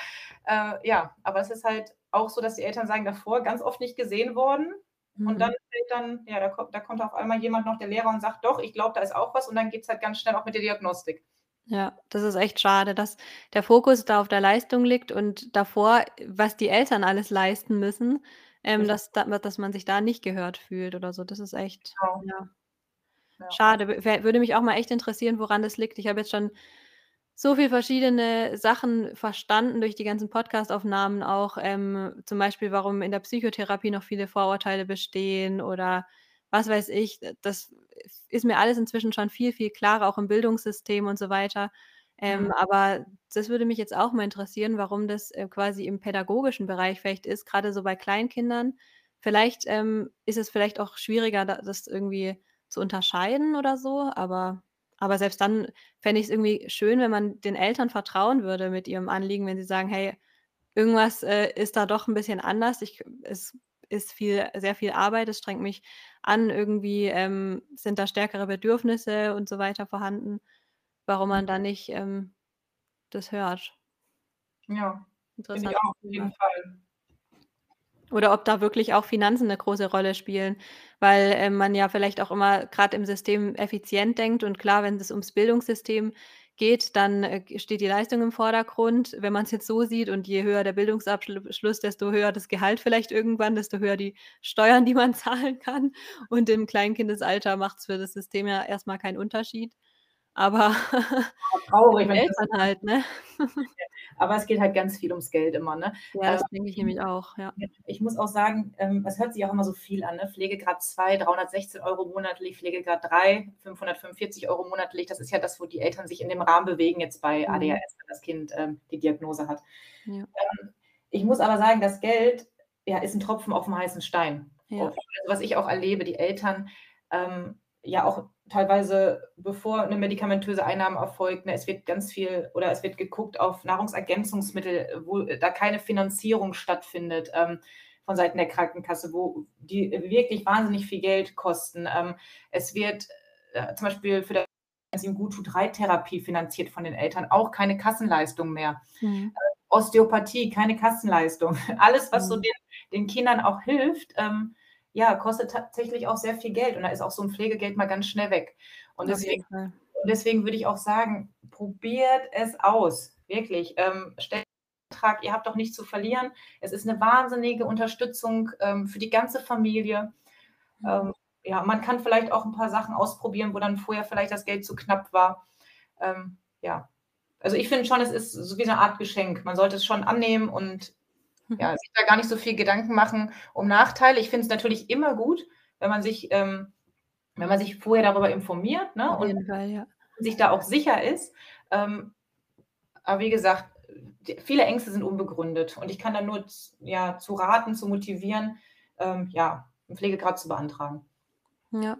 Äh, ja, aber es ist halt auch so, dass die Eltern sagen, davor ganz oft nicht gesehen worden und Mhm. dann fällt dann ja, da kommt da kommt auf einmal jemand noch, der Lehrer und sagt: „Doch, ich glaube, da ist auch was“, und dann geht's halt ganz schnell auch mit der Diagnostik. Ja, das ist echt schade, dass der Fokus da auf der Leistung liegt und davor, was die Eltern alles leisten müssen, ähm, Richtig. dass da dass man sich da nicht gehört fühlt oder so. Das ist echt, Genau. ja Ja. schade. Würde mich auch mal echt interessieren, woran das liegt. Ich habe jetzt schon so viel verschiedene Sachen verstanden durch die ganzen Podcastaufnahmen auch, ähm, zum Beispiel, warum in der Psychotherapie noch viele Vorurteile bestehen oder was weiß ich. Das ist mir alles inzwischen schon viel, viel klarer, auch im Bildungssystem und so weiter. Ähm, Mhm. aber das würde mich jetzt auch mal interessieren, warum das, äh, quasi im pädagogischen Bereich vielleicht ist, grade so bei Kleinkindern. Vielleicht, ähm, ist es vielleicht auch schwieriger, da das irgendwie zu unterscheiden oder so, aber aber selbst dann fände ich's irgendwie schön, wenn man den Eltern vertrauen würde mit ihrem Anliegen, wenn sie sagen: „Hey, irgendwas, äh, ist da doch 'n bisschen anders. Ich es ist viel sehr viel Arbeit, es strengt mich an, irgendwie, ähm, sind da stärkere Bedürfnisse und so weiter vorhanden“, warum man da nicht, ähm, das hört. Ja, finde ich auch, auf jeden Fall. Oder ob da wirklich auch Finanzen 'ne große Rolle spielen, weil, ähm, man ja vielleicht auch immer grad im System effizient denkt und klar, wenn es ums Bildungssystem geht, dann, äh, steht die Leistung im Vordergrund, wenn man's jetzt so sieht und je höher der Bildungsabschlu Schluss, desto höher das Gehalt vielleicht irgendwann, desto höher die Steuern, die man zahlen kann. Und im Kleinkindesalter macht's für das System ja erst mal keinen Unterschied. Aber traurig, wenn das Eltern halt, ne? Aber es geht halt ganz viel ums Geld immer, ne? Ja, das Ähm, denke ich nämlich auch, ja. ich muss auch sagen, ähm, es hört sich auch immer so viel an, ne? Pflegegrad 2, 316 € monatlich, Pflegegrad 3, 545 € monatlich. Das ist ja das, wo die Eltern sich in dem Rahmen bewegen jetzt bei Mhm. ADHS, wenn das Kind, ähm, die Diagnose hat. Ja. Ähm, ich muss aber sagen, das Geld, ja, ist 'n Tropfen aufm heißen Stein. Ja. Also, was ich auch erlebe, die Eltern, ähm, ja auch teilweise, bevor 'ne medikamentöse Einnahme erfolgt, ne, es wird ganz viel oder es wird geguckt auf Nahrungsergänzungsmittel, wo da keine Finanzierung stattfindet, ähm, von Seiten der Krankenkasse, wo die wirklich wahnsinnig viel Geld kosten. Ähm, es wird, äh, zum Beispiel für das ihm gut tut, Reittherapie finanziert von den Eltern, auch keine Kassenleistung mehr. Mhm. Äh, Osteopathie, keine Kassenleistung. Alles, was so Mhm. den den Kindern auch hilft, ähm, ja, kostet tatsächlich auch sehr viel Geld und da ist auch so 'n Pflegegeld mal ganz schnell weg. Und deswegen deswegen würde ich auch sagen, probiert es aus, wirklich. Ähm, stellt Antrag, ihr habt doch nichts zu verlieren. Es ist 'ne wahnsinnige Unterstützung, ähm, für die ganze Familie. Ähm, ja, man kann vielleicht auch 'n paar Sachen ausprobieren, wo dann vorher vielleicht das Geld zu knapp war. Ähm, ja. Also, ich finde schon, es ist so wie 'ne Art Geschenk. Man sollte es schon annehmen und. Ja, sich da gar nicht so viel Gedanken machen um Nachteile. Ich finde es natürlich immer gut, wenn man sich ähm, wenn man sich vorher darüber informiert, ne, und Fall, ja. sich da auch sicher ist. Ähm, aber wie gesagt, viele Ängste sind unbegründet und ich kann da nur ja, zu raten, zu motivieren, ähm, ja, 'n Pflegegrad zu beantragen. Ja.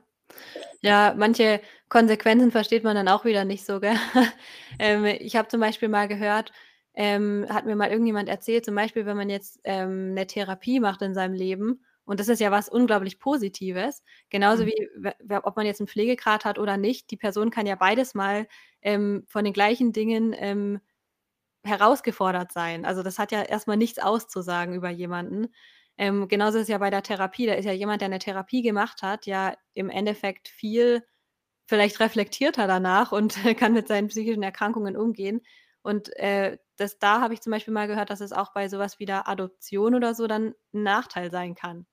Ja, manche Konsequenzen versteht man dann auch wieder nicht so, gell? Ähm, ich habe zum Beispiel mal gehört ähm, hat mir mal irgendjemand erzählt, zum Beispiel, wenn man jetzt, ähm, 'ne Therapie macht in seinem Leben und das ist ja was unglaublich Positives, genauso Mhm. wie ob man jetzt 'n Pflegegrad hat oder nicht, die Person kann ja beides Mal, ähm, von den gleichen Dingen, ähm, herausgefordert sein. Also, das hat ja erst mal nichts auszusagen über jemanden. Ähm, genauso ist es ja bei der Therapie. Da ist ja jemand, der 'ne Therapie gemacht hat, ja im Endeffekt viel vielleicht reflektierter danach und kann mit seinen psychischen Erkrankungen umgehen. Und, äh, das da habe ich zum Beispiel mal gehört, dass es auch bei so was wie der Adoption oder so dann 'n Nachteil sein kann.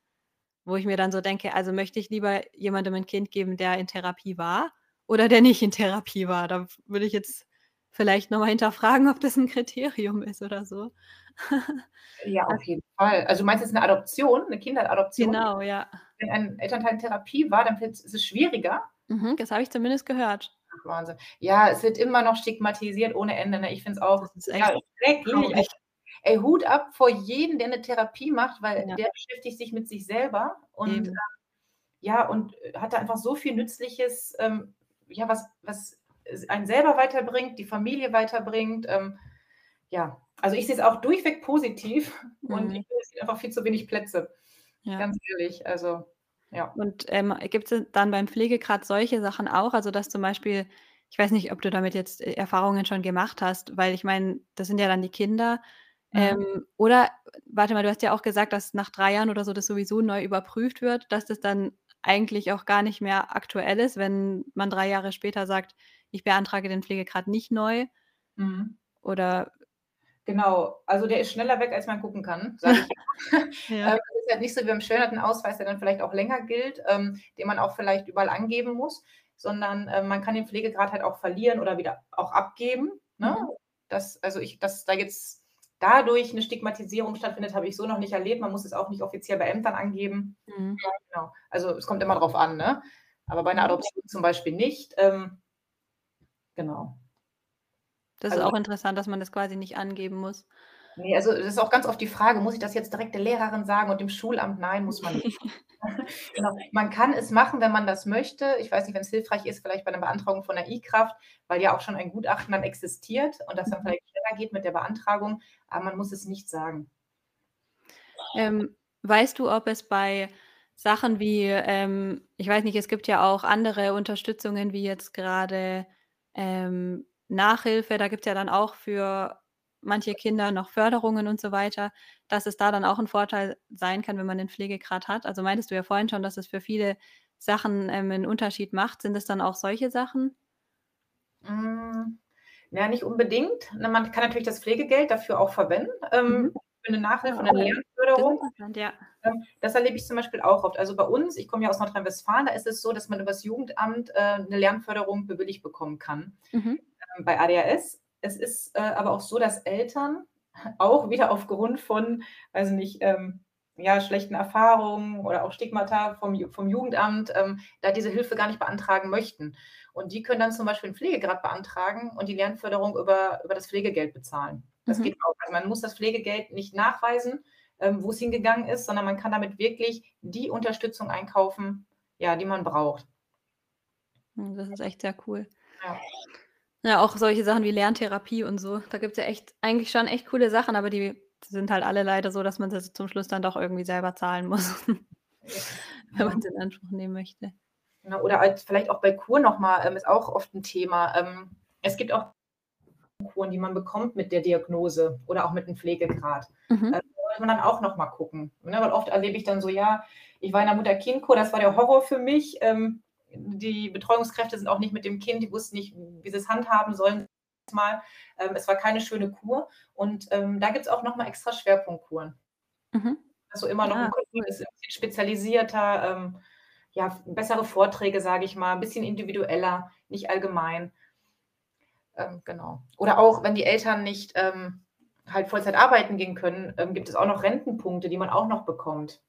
Wo ich mir dann so denke: „Also, möchte ich lieber jemandem 'n Kind geben, der in Therapie war oder der nicht in Therapie war?“ Da würde ich jetzt vielleicht noch mal hinterfragen, ob das 'n Kriterium ist oder so. Ja, auf jeden Fall. Also, du meinst jetzt 'ne Adoption, 'ne Kinderadoption? Genau, ja. Wenn ein Elternteil in Therapie war, dann ist es schwieriger? Mhm, das habe ich zumindest gehört. Wahnsinn. Ja, es wird immer noch stigmatisiert ohne Ende, ne? Ich finde es auch, Das ist ja, schrecklich. Ey, Hut ab vor jedem, der 'ne Therapie macht, weil Ja. der beschäftigt sich mit sich selber und, Eben. ja, und, äh, hat da einfach so viel Nützliches, ähm, ja, was was einen selber weiterbringt, die Familie weiterbringt. Ähm, ja, Also ich sehe es auch durchweg positiv und Mhm. ich finde, es gibt einfach viel zu wenig Plätze. Ja. Ganz ehrlich, also ja. Und, ähm, gibt's denn dann beim Pflegegrad solche Sachen auch? Also, dass zum Beispiel ich weiß nicht, ob du damit jetzt, äh, Erfahrungen schon gemacht hast, weil ich meine, das sind ja dann die Kinder. Mhm. Ähm, oder warte mal, du hast ja auch gesagt, dass nach 3 Jahren oder so das sowieso neu überprüft wird, dass das dann eigentlich auch gar nicht mehr aktuell ist, wenn man 3 Jahre später sagt: „Ich beantrage den Pflegegrad nicht neu“? Mhm. Oder Genau, also der ist schneller weg, als man gucken kann, sage ich. Ja. Ähm, das ist halt nicht so wie beim Beschwerdetenausweis, der dann vielleicht auch länger gilt, ähm, den man auch vielleicht überall angeben muss, sondern, äh, man kann den Pflegegrad halt auch verlieren oder wieder auch abgeben, ne? Mhm. Das also ich dass da jetzt dadurch 'ne Stigmatisierung stattfindet, habe ich so noch nicht erlebt. Man muss es auch nicht offiziell bei Ämtern angeben. Mhm. Ja, genau. Also, es kommt immer drauf an, ne? Aber bei 'ner Mhm. Adoption zum Beispiel nicht. Ähm genau. Das ist Also auch interessant, dass man das quasi nicht angeben muss. Ne, also das ist auch ganz oft die Frage: „Muss ich das jetzt direkt der Lehrerin sagen und dem Schulamt?“ Nein, muss man nicht. Genau. Man kann es machen, wenn man das möchte. Ich weiß nicht, wenn's hilfreich ist, vielleicht bei 'ner Beantragung von der i-Kraft, weil ja auch schon ein Gutachten dann existiert und das dann Mhm. vielleicht schneller geht mit der Beantragung, aber man muss es nicht sagen. Ähm, weißt du, ob es bei Sachen wie, ähm ich weiß nicht, es gibt ja auch andere Unterstützungen wie jetzt grade, ähm, Nachhilfe, da gibt's ja dann auch für manche Kinder noch Förderungen und so weiter, dass es da dann auch 'n Vorteil sein kann, wenn man den Pflegegrad hat. Also, meintest du ja vorhin schon, dass es für viele Sachen, ähm, 'n Unterschied macht. Sind es dann auch solche Sachen? Hm, ja, nicht unbedingt. Man kann natürlich das Pflegegeld dafür auch verwenden, ähm, Mhm. für 'ne Nachhilfe und 'ne. Das ist Lernförderung. ja. Ähm, das erlebe ich zum Beispiel auch oft. Also, bei uns ich komme ja aus Nordrhein-Westfalen, da ist es so, dass man übers Jugendamt, äh, 'ne Lernförderung bewilligt bekommen kann, Mhm. Ähm, bei ADHS. Es ist, äh, aber auch so, dass Eltern auch wieder aufgrund von, weiß ich nicht, ähm, ja, schlechten Erfahrungen oder auch Stigmata vom vom Jugendamt, ähm, da diese Hilfe gar nicht beantragen möchten. Und die können dann zum Beispiel 'n Pflegegrad beantragen und die Lernförderung über über das Pflegegeld bezahlen. Das Mhm. geht auch. Also, man muss das Pflegegeld nicht nachweisen, ähm, wo's hingegangen ist, sondern man kann damit wirklich die Unterstützung einkaufen, ja, die man braucht. Hm, das ist echt sehr cool. Ja. Ja, auch solche Sachen wie Lerntherapie und so. Da gibt's ja echt eigentlich schon echt coole Sachen, aber die sind halt alle leider so, dass man sie zum Schluss dann doch irgendwie selber zahlen muss, wenn Ja. man's in Anspruch nehmen möchte. Ne, oder halt vielleicht auch bei Kur noch mal, ähm, ist auch oft 'n Thema. Ähm, es gibt auch Kuren, die man bekommt mit der Diagnose oder auch mit 'nem Pflegegrad. Mhm. da sollte man dann auch noch mal gucken, ne? Weil oft erlebe ich dann so: „Ja, ich war in 'ner Mutter-Kind-Kur, das war der Horror für mich. Ähm, die Betreuungskräfte sind auch nicht mit dem Kind die wussten nicht, wie sie's handhaben sollen mal. Ähm, es war keine schöne Kur.“ Und, ähm, da gibt's auch noch mal extra Schwerpunktkuren. Mhm. Also, immer noch 'n Ah, cool. bisschen spezialisierter, ähm, ja, bessere Vorträge, sage ich mal, bisschen individueller, nicht allgemein. Ähm, genau. Oder auch, wenn die Eltern nicht, ähm, halt Vollzeit arbeiten gehen können, ähm, gibt es auch noch Rentenpunkte, die man auch noch bekommt,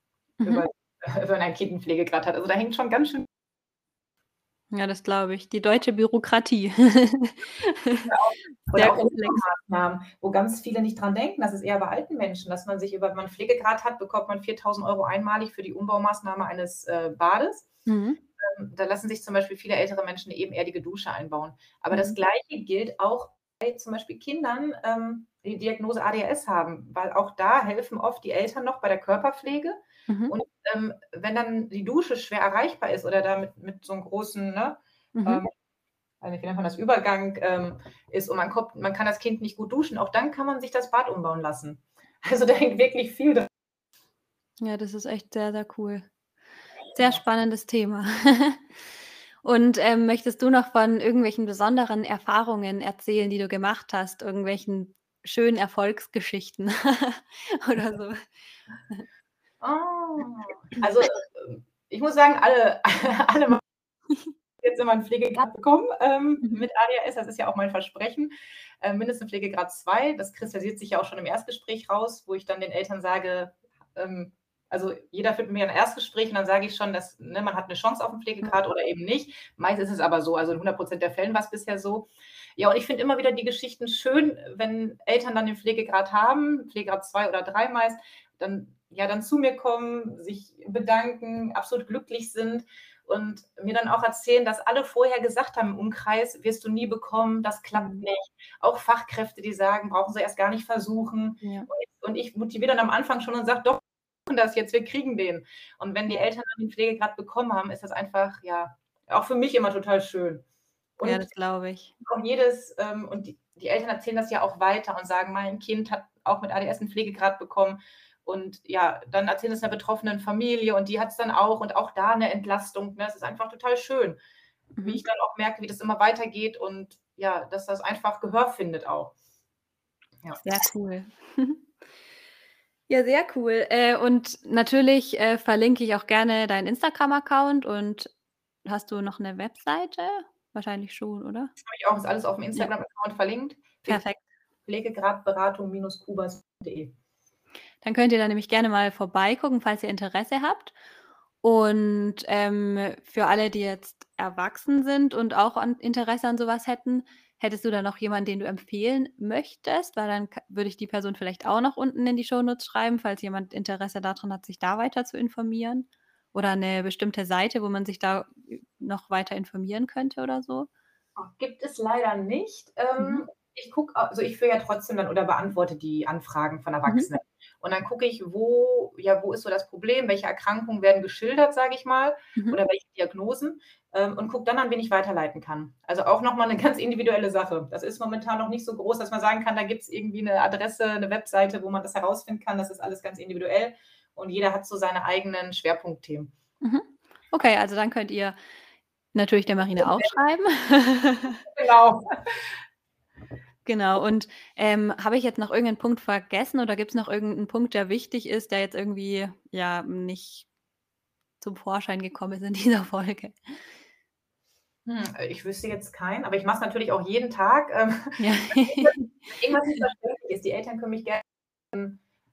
über Mhm. wenn ein Kind 'n Pflegegrad hat. Also, da hängt schon ganz schön Ja, das glaube ich. Die deutsche Bürokratie. Oder Sehr auch komplex. Maßnahmen, wo ganz viele nicht dran denken. Das ist eher bei alten Menschen, dass man sich über wenn man Pflegegrad hat, bekommt man 4.000 € einmalig für die Umbaumaßnahme eines, äh, Bades. Mhm. Ähm, da lassen sich zum Beispiel viele ältere Menschen 'ne ebenerdige Dusche einbauen. Aber das Mhm. Gleiche gilt auch bei zum Beispiel Kindern, ähm, die Diagnose ADHS haben, weil auch da helfen oft die Eltern noch bei der Körperpflege. Mhm. Und, ähm, wenn dann die Dusche schwer erreichbar ist oder da mit mit so 'nem großen, ne, Mhm. ähm, wie nennt man das, Übergang, ähm, ist und man kommt man kann das Kind nicht gut duschen, auch dann kann man sich das Bad umbauen lassen. Also, da hängt wirklich viel dr Ja, das ist echt sehr, sehr cool. Sehr spannendes Thema. Und, ähm, möchtest du noch von irgendwelchen besonderen Erfahrungen erzählen, die du gemacht hast, irgendwelchen schönen Erfolgsgeschichten oder so? Oh, also, ähm, ich muss sagen, alle alle jetzt immer 'n Pflegegrad bekommen, ähm, Mhm. mit ADHS. Das ist ja auch mein Versprechen. Ähm, mindestens Pflegegrad 2. Das kristallisiert sich ja auch schon im Erstgespräch raus, wo ich dann den Eltern sage, ähm also, jeder führt mit mir 'n Erstgespräch und dann sage ich schon, dass ne, man hat 'ne Chance auf 'n Mhm. Pflegegrad oder eben nicht. Meist ist es aber so, also in 100 % der Fällen war's bisher so. Ja, und ich finde immer wieder die Geschichten schön, wenn Eltern dann den Pflegegrad haben, Pflegegrad 2 oder 3 meist, dann ja, dann zu mir kommen, sich bedanken, absolut glücklich sind. und mir dann auch erzählen, dass alle vorher gesagt haben im Umkreis, wirst du nie bekommen, das klappt Mhm. nicht. Auch Fachkräfte, die sagen, brauchen sie erst gar nicht versuchen. Ja. Und ich motiviere dann am Anfang schon und sage: „Doch, wir machen das jetzt, wir kriegen den.“ Und wenn die Ja. Eltern dann den Pflegegrad bekommen haben, ist das einfach, ja, auch für mich immer total schön. Ja, Und das glaube ich. auch jedes ähm, und die die Eltern erzählen das ja auch weiter und sagen: „Mein Kind hat auch mit ADS 'n Pflegegrad bekommen.“ Und ja, dann erzählen es 'ner betroffenen Familie und die hat's dann auch und auch da 'ne Entlastung, ne? Es ist einfach total schön, wie Mhm. ich dann auch merke, wie das immer weitergeht und ja, dass das einfach Gehör findet auch. Ja. Sehr cool. Ja, sehr cool. Äh, und natürlich, äh, verlinke ich auch gerne deinen Instagram-Account und hast du noch 'ne Webseite? Wahrscheinlich schon, oder? Das habe ich auch, ist alles auf'm Ja. Instagram-Account verlinkt. Perfekt. Pflegegradberatung-kubas.de. Dann könnt ihr da nämlich gerne mal vorbeigucken, falls ihr Interesse habt. Und, ähm, für alle, die jetzt erwachsen sind und auch an Interesse an so was hätten, hättest du da noch jemanden, den du empfehlen möchtest? Weil dann würde ich die Person vielleicht auch noch unten in die Shownotes schreiben, falls jemand Interesse da dran hat, sich da weiter zu informieren. Oder 'ne bestimmte Seite, wo man sich da noch weiter informieren könnte oder so? Gibt es leider nicht. Mhm. Ähm, ich gucke also, ich führe ja trotzdem dann oder beantworte die Anfragen von Mhm. Und dann gucke ich, wo ja, wo ist so das Problem? Welche Erkrankungen werden geschildert, sage ich mal, Mhm. oder welche Diagnosen? Ähm, und gucke dann, an wen ich weiterleiten kann. Also, auch noch mal 'ne ganz individuelle Sache. Das ist momentan noch nicht so groß, dass man sagen kann, da gibt's irgendwie 'ne Adresse, 'ne Webseite, wo man das herausfinden kann. Das ist alles ganz individuell und jeder hat so seine eigenen Schwerpunktthemen. Mhm. Okay, also dann könnt ihr natürlich der Marina auch schreiben. Genau. Genau. Und, ähm, habe ich jetzt noch irgend 'nen Punkt vergessen oder gibt's noch irgend 'n Punkt, der wichtig ist, der jetzt irgendwie, ja, nicht zum Vorschein gekommen ist in dieser Folge? Hm, äh, ich wüsste jetzt keinen, aber ich mache es natürlich auch jeden Tag, ähm, Ja. irgendwas nicht verständlich ist. Die Eltern können mich gern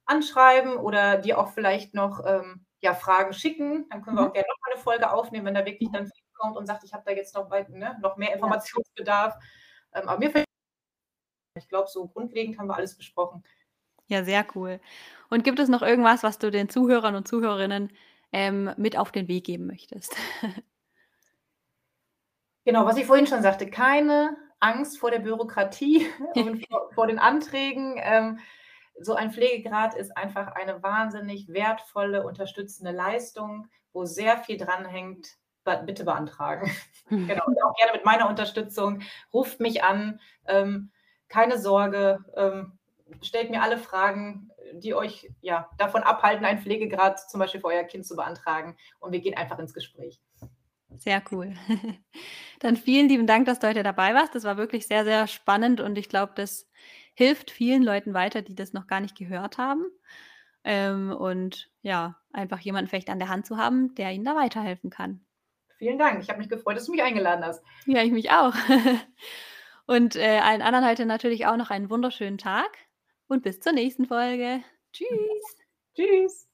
anschreiben oder dir auch vielleicht noch, ähm, ja, Fragen schicken. Dann können wir Mhm. auch gerne noch mal 'ne Folge aufnehmen, wenn da wirklich dann viel kommt und sagt: „Ich habe da jetzt noch ne, noch mehr. Informationsbedarf.“ Ähm, aber mir fällt ich glaube, so grundlegend haben wir alles besprochen. Ja, sehr cool. Und gibt es noch irgendwas, was du den Zuhörern und Zuhörerinnen, ähm, mit auf den Weg geben möchtest? Genau, was ich vorhin schon sagte, keine Angst vor der Bürokratie und vor vor den Anträgen. Ähm, so ein Pflegegrad ist einfach eine wahnsinnig wertvolle, unterstützende Leistung, wo sehr viel dranhängt. Bitte beantragen. Genau, und auch gerne mit meiner Unterstützung. Ruft mich an, ähm, keine Sorge, ähm, stellt mir alle Fragen, die euch, ja, davon abhalten, einen Pflegegrad zum Beispiel für euer Kind zu beantragen und wir gehen einfach ins Gespräch. Sehr cool. Dann vielen lieben Dank, dass du heute dabei warst. Das war wirklich sehr, sehr spannend und ich glaube, das hilft vielen Leuten weiter, die das noch gar nicht gehört haben. Ähm, und ja, einfach jemanden vielleicht an der Hand zu haben, der ihnen da weiterhelfen kann. Vielen Dank. Ich habe mich gefreut, dass du mich eingeladen hast. Ja, ich mich auch. Und, äh, allen anderen heute natürlich auch noch einen wunderschönen Tag und bis zur nächsten Folge. Tschüss. Tschüss.